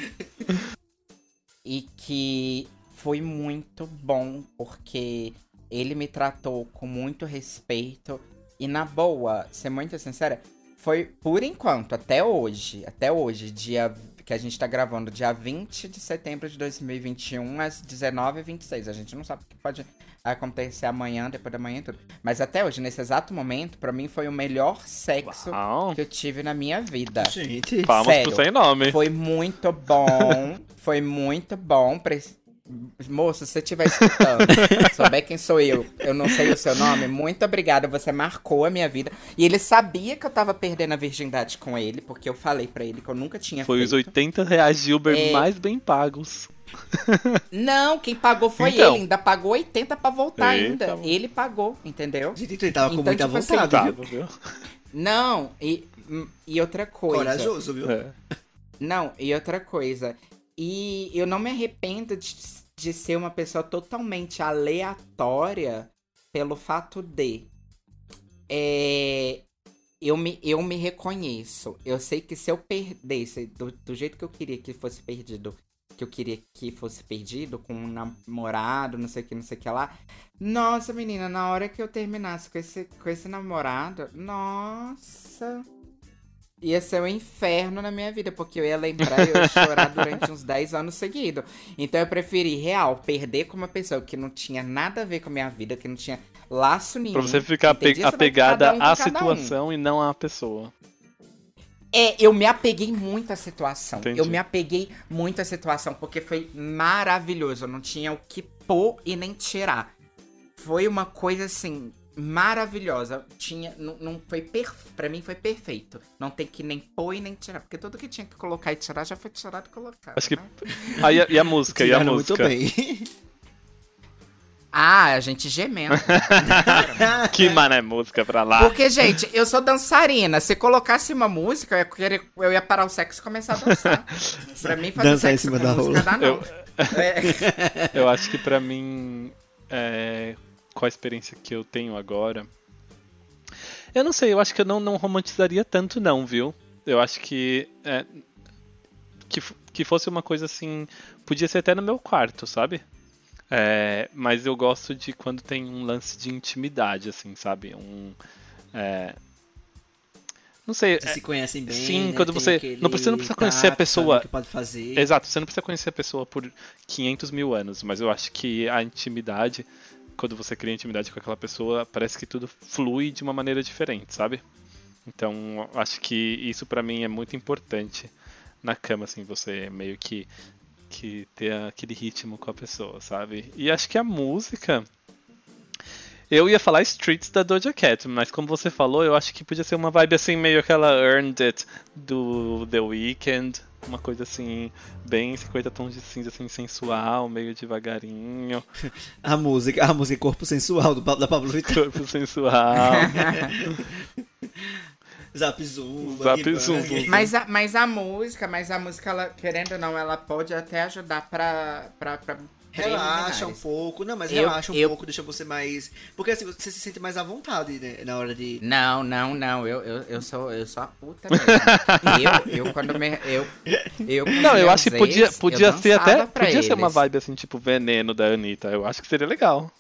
E que foi muito bom, porque ele me tratou com muito respeito. E na boa, ser muito sincera, foi por enquanto, até hoje, até hoje, dia que a gente tá gravando, dia 20 de setembro de 2021, às 19h26. A gente não sabe o que pode acontecer amanhã, depois da manhã e tudo. Mas até hoje, nesse exato momento, pra mim foi o melhor sexo Uau. que eu tive na minha vida. Gente, sério. pro sem nome. Foi muito bom. foi muito bom. Pre- Moço, se você estiver escutando, souber quem sou eu, eu não sei o seu nome, muito obrigada, você marcou a minha vida. E ele sabia que eu tava perdendo a virgindade com ele, porque eu falei pra ele que eu nunca tinha Foi os feito. 80 reais de Uber É. mais bem pagos. Não, quem pagou foi Então. ele, ainda pagou 80 pra voltar Eita. ainda. Ele pagou, entendeu? gente, ele tava com Então, muita tipo assim, vontade, Tava, viu? viu? Não, e, e outra coisa. Corajoso, viu? É. Não, e outra coisa. E eu não me arrependo de, de ser uma pessoa totalmente aleatória pelo fato de. É, eu, me, eu me reconheço. Eu sei que se eu perdesse do, do jeito que eu queria que fosse perdido, que eu queria que fosse perdido, com um namorado, não sei o que, não sei o que lá. Nossa, menina, na hora que eu terminasse com esse, com esse namorado, nossa. Ia ser um inferno na minha vida, porque eu ia lembrar e eu ia chorar durante uns 10 anos seguidos. Então eu preferi, real, perder com uma pessoa que não tinha nada a ver com a minha vida, que não tinha laço nenhum. Pra você ficar ape- apegada um à cada um. situação e não à pessoa. É, eu me apeguei muito à situação. Entendi. Eu me apeguei muito à situação, porque foi maravilhoso. Eu não tinha o que pôr e nem tirar. Foi uma coisa assim maravilhosa. Tinha, não, não foi per, para mim foi perfeito. Não tem que nem pôr e nem tirar, porque tudo que tinha que colocar e tirar já foi tirado e colocado. Acho que- né? Ah, e a, e a música? E a música? muito bem. Ah, a gente gemendo. que mané música pra lá. Porque, gente, eu sou dançarina. Se colocasse uma música, eu ia, querer, eu ia parar o sexo e começar a dançar. pra mim, fazer Dançar em sexo cima com da música rola. dá não. Eu, É. eu acho que pra mim, é, com a experiência que eu tenho agora, eu não sei, eu acho que eu não, não romantizaria tanto não, viu? Eu acho que, é, que que fosse uma coisa assim, podia ser até no meu quarto, sabe? É, mas eu gosto de quando tem um lance de intimidade, assim, sabe? Um, é, não sei, Vocês se conhecem bem. sim, né? quando Tem você- não precisa- não precisa conhecer a pessoa. que pode fazer. Exato, você não precisa conhecer a pessoa por 500 mil anos, mas eu acho que a intimidade, quando você cria intimidade com aquela pessoa, parece que tudo flui de uma maneira diferente, sabe? Então, acho que isso pra mim é muito importante na cama, assim, você meio que, que ter aquele ritmo com a pessoa, sabe? E acho que a música. Eu ia falar Streets da Doja Cat, mas como você falou, eu acho que podia ser uma vibe assim, meio aquela Earned It do The Weeknd. Uma coisa assim, bem 50 tons de cinza, assim, sensual, meio devagarinho. A música, a música Corpo Sensual do, da Pablo Vittar. Corpo sensual. Zap. Mas a, mas a música, mas a música, ela, querendo ou não, ela pode até ajudar pra. pra, pra Relaxa um pouco. Não, mas Eu- relaxa um eu- pouco, deixa você mais. Porque assim, você se sente mais à vontade, né? Na hora de. Não, não, não. Eu, eu, eu, sou, eu sou a puta mesmo. eu, eu, quando me. Eu, eu Não, eu meus acho que podia, ex, podia ser até. Podia ser uma eles. vibe assim, tipo veneno da Anitta. Eu acho que seria legal.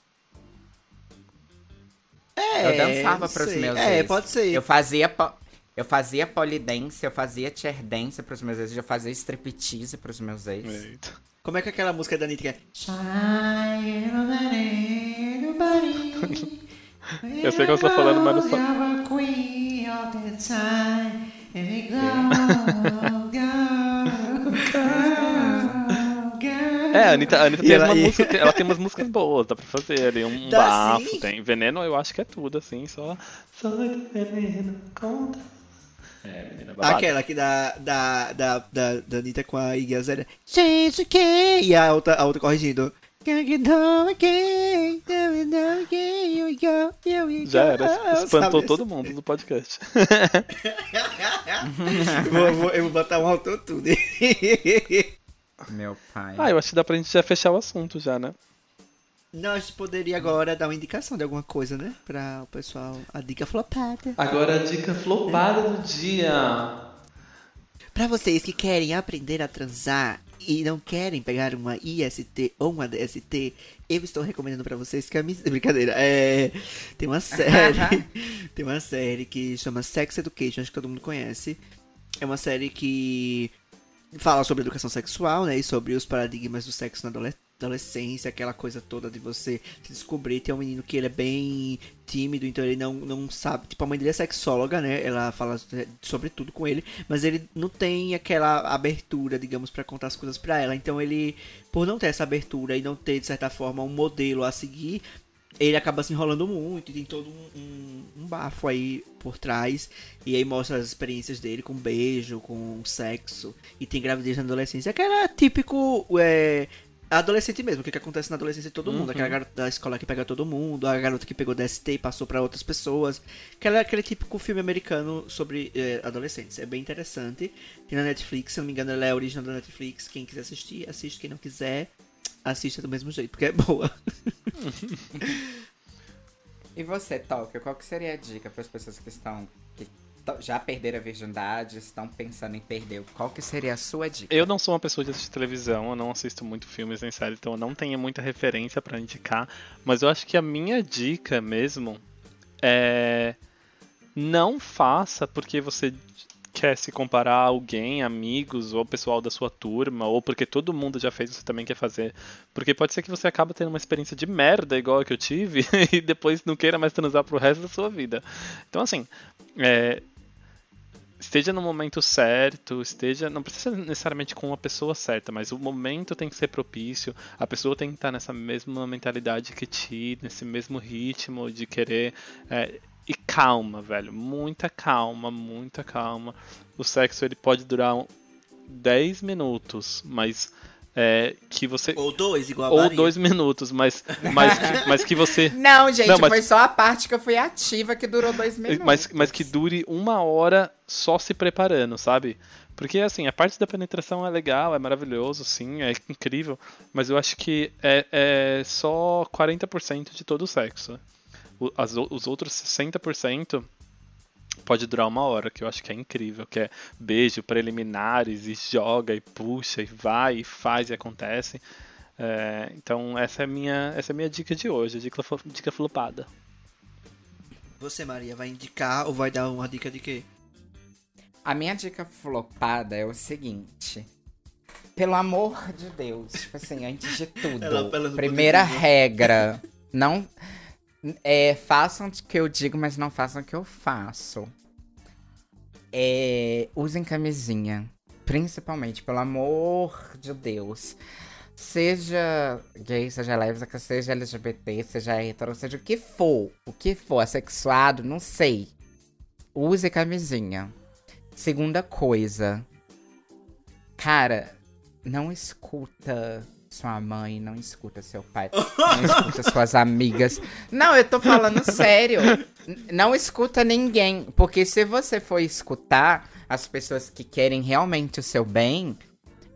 É, Eu dançava pros sei. meus É, ex. pode ser. Eu fazia. po- Eu fazia polidense, eu fazia chair dance pros meus ex, eu fazia striptease pros meus ex. Eita. Como é que é aquela música da Anitta que é? Eu sei que eu tô falando, mas não fa- É, a Anitta, a Anitta tem, ela- uma e- música, ela tem umas músicas boas, dá pra fazer ali, um Dá bafo, sim. tem. Veneno eu acho que é tudo, assim, só. Só do veneno, conta. É, menina babada. Aquela que da, da, da, da, da Anitta com a Iggy Azalea. Change again. E a outra, a outra corrigindo. Já era, espantou todo mundo do podcast. Eu vou, vou- eu vou botar um autotune. Meu pai. Ah, eu acho que dá pra gente já fechar o assunto já, né? Gente poderia agora dar uma indicação de alguma coisa, né? Pra o pessoal. A dica flopada. Agora a dica flopada do dia. Pra vocês que querem aprender a transar e não querem pegar uma IST ou uma DST, eu estou recomendando pra vocês que a minha... Brincadeira, é... Tem uma série... tem uma série que chama Sex Education, acho que todo mundo conhece. É uma série que fala sobre educação sexual, né? E sobre os paradigmas do sexo na adole- adolescência, aquela coisa toda de você se descobrir. Tem um menino que ele é bem tímido, então ele não, não sabe. Tipo, a mãe dele é sexóloga, né? Ela fala sobre tudo com ele, mas ele não tem aquela abertura, digamos, pra contar as coisas pra ela. Então ele, por não ter essa abertura e não ter, de certa forma, um modelo a seguir, ele acaba se enrolando muito tem todo um, um, um bafo aí por trás. E aí mostra as experiências dele com beijo, com sexo. E tem gravidez na adolescência. Aquela típico. É, adolescente mesmo, o que, que acontece na adolescência de todo mundo. Uhum. Aquela garota da escola que pega todo mundo, a garota que pegou DST e passou pra outras pessoas. Aquela, aquele típico filme americano sobre é, adolescentes. É bem interessante. Tem na Netflix, se não me engano, ela é original da Netflix. Quem quiser assistir, assiste. Quem não quiser, assista do mesmo jeito, porque é boa. E você, Tóquio, qual que seria a dica para as pessoas que estão. que já perderam a virgindade, estão pensando em perder? Qual que seria a sua dica? Eu não sou uma pessoa de assistir televisão, eu não assisto muito filmes nem séries, então eu não tenho muita referência pra indicar. Mas eu acho que a minha dica mesmo é. Não faça porque você quer se comparar a alguém, amigos, ou pessoal da sua turma, ou porque todo mundo já fez, você também quer fazer. Porque pode ser que você acabe tendo uma experiência de merda igual a que eu tive e depois não queira mais transar pro resto da sua vida. Então, assim, é, esteja no momento certo, esteja. Não precisa necessariamente com a pessoa certa, mas o momento tem que ser propício. A pessoa tem que estar nessa mesma mentalidade que ti, nesse mesmo ritmo de querer. é, e calma, velho. Muita calma, muita calma. O sexo ele pode durar um- 10 minutos, mas é, que você. Ou dois, igual a Ou dois minutos, mas, mas, que, mas que você. Não, gente, Não, mas- foi só a parte que eu fui ativa que durou dois minutos. Mas, mas que dure uma hora só se preparando, sabe? Porque, assim, a parte da penetração é legal, é maravilhoso, sim, é incrível, mas eu acho que é, é só 40% de todo o sexo. O- as os outros 60% pode durar uma hora, que eu acho que é incrível, que é beijo, preliminares, e joga, e puxa, e vai, e faz, e acontece. É, então, essa é a minha, essa é minha dica de hoje, a dica, dica flopada. Você, Maria, vai indicar ou vai dar uma dica de quê? A minha dica flopada é o seguinte. Pelo amor de Deus, tipo assim, antes de tudo, Ela- ela primeira regra, não é, façam o que eu digo, mas não façam o que eu faço. É, usem camisinha, principalmente, pelo amor de Deus. Seja gay, seja lésbica, seja LGBT, seja hétero, seja o que for, o que for, assexuado, não sei. Use camisinha. Segunda coisa. Cara, não escuta sua mãe, não escuta seu pai, não escuta suas amigas. Não, eu tô falando sério. Não escuta ninguém. Porque se você for escutar as pessoas que querem realmente o seu bem,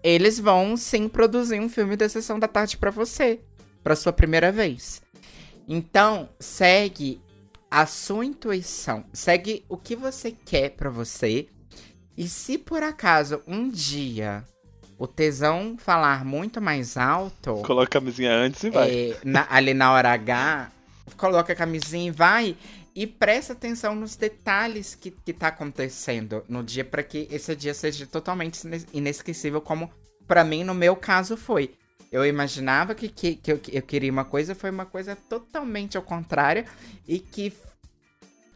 eles vão sim produzir um filme da sessão da tarde pra você. Pra sua primeira vez. Então, segue a sua intuição. Segue o que você quer pra você. E se por acaso um dia o tesão falar muito mais alto, Coloca a camisinha antes e vai. é, na- ali na hora H, coloca a camisinha e vai. E presta atenção nos detalhes que, que tá acontecendo no dia para que esse dia seja totalmente ines- inesquecível, como pra mim, no meu caso, foi. Eu imaginava que, que, que eu, eu queria uma coisa, foi uma coisa totalmente ao contrário. E que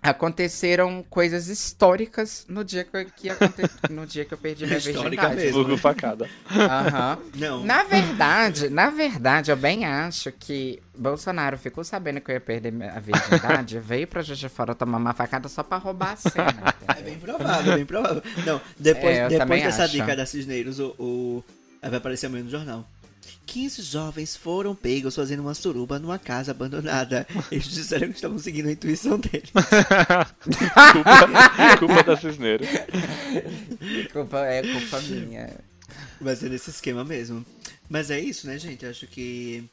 aconteceram coisas históricas no dia que, eu- que aconte... no dia que eu perdi minha Histórica virgindade. mesmo. Facada. Aham. Não. Na verdade, na verdade, eu bem acho que Bolsonaro ficou sabendo que eu ia perder a virgindade, veio pra Juiz de Fora tomar uma facada só pra roubar a cena. É bem provável, bem provável. Não, depois, É, depois dessa acho. dica da Cisneiros, o, o- vai aparecer amanhã no jornal. 15 jovens foram pegos fazendo uma suruba numa casa abandonada. Eles disseram que estavam seguindo a intuição deles. culpa, culpa da cisneira. culpa, é culpa minha. Vai ser nesse esquema mesmo. Mas é isso, né, gente? Acho que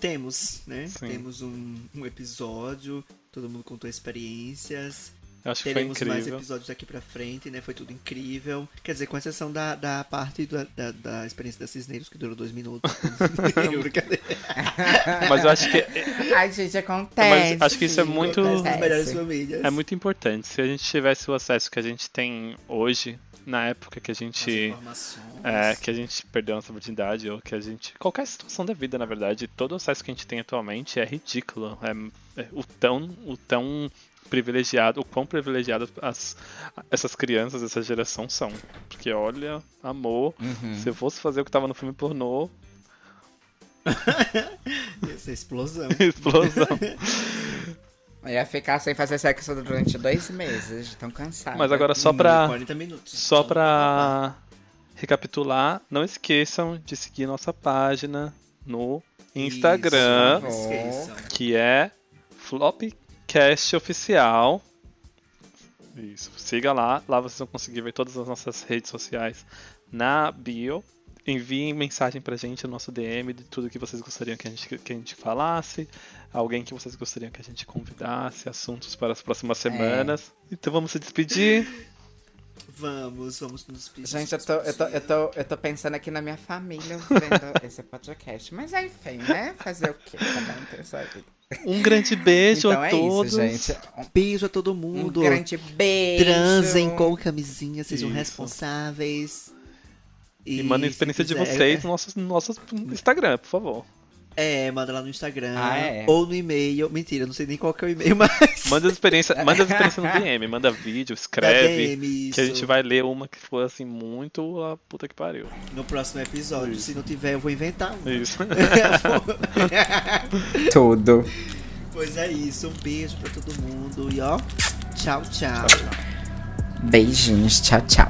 temos, né? Sim. Temos um, um episódio. Todo mundo contou experiências. Acho que foi Teremos mais episódios daqui pra frente, né? Foi tudo incrível. Quer dizer, com exceção da, da parte da, da, da experiência da Cisneiros, que durou dois minutos. Mas eu acho que Ai, gente, acontece. Mas acho que isso é muito- é muito importante. Se a gente tivesse o acesso que a gente tem hoje, na época que a gente. informações. É, que a gente perdeu nossa virgindade, ou que a gente. Qualquer situação da vida, na verdade, todo o acesso que a gente tem atualmente é ridículo. É, é o tão. O tão privilegiado, o quão privilegiado as, essas crianças, essa geração são. Porque olha, amor, Uhum. se eu fosse fazer o que tava no filme pornô, Essa explosão. explosão. Eu ia ficar sem fazer sexo durante dois meses, de tão cansado. Mas agora só Hum, pra. 40 minutos. Só pra recapitular, não esqueçam de seguir nossa página no Instagram, Isso, que é Flopcast Oficial. Isso, siga lá, lá vocês vão conseguir ver todas as nossas redes sociais na bio. Enviem mensagem pra gente no nosso DM de tudo que vocês gostariam que a gente, que a gente falasse, alguém que vocês gostariam que a gente convidasse, assuntos para as próximas semanas. Então vamos se despedir. Vamos, vamos nos despedir. Gente, eu tô, eu, tô, eu, tô, eu tô pensando aqui na minha família vendo esse podcast. Mas enfim, né? Fazer o quê? Cada um tem sua vida. Um grande beijo então a é todos. isso, gente. Beijo a todo Um mundo. grande beijo. Transem com camisinha, sejam Isso. responsáveis. E mandem a experiência de quiser- vocês no nosso, no nosso Instagram, por favor. É, manda lá no Instagram. Ah, é? Ou no e-mail. Mentira, não sei nem qual que é o e-mail, mas. Manda as experiências, manda as experiências no DM, manda vídeo, escreve. DM, Que a isso. gente vai ler uma que for assim, muito a puta que pariu. No próximo episódio. Se não tiver, eu vou inventar um. Isso. Tudo. pois é isso. Um beijo pra todo mundo. E ó, tchau, tchau. Beijinhos. Tchau, tchau.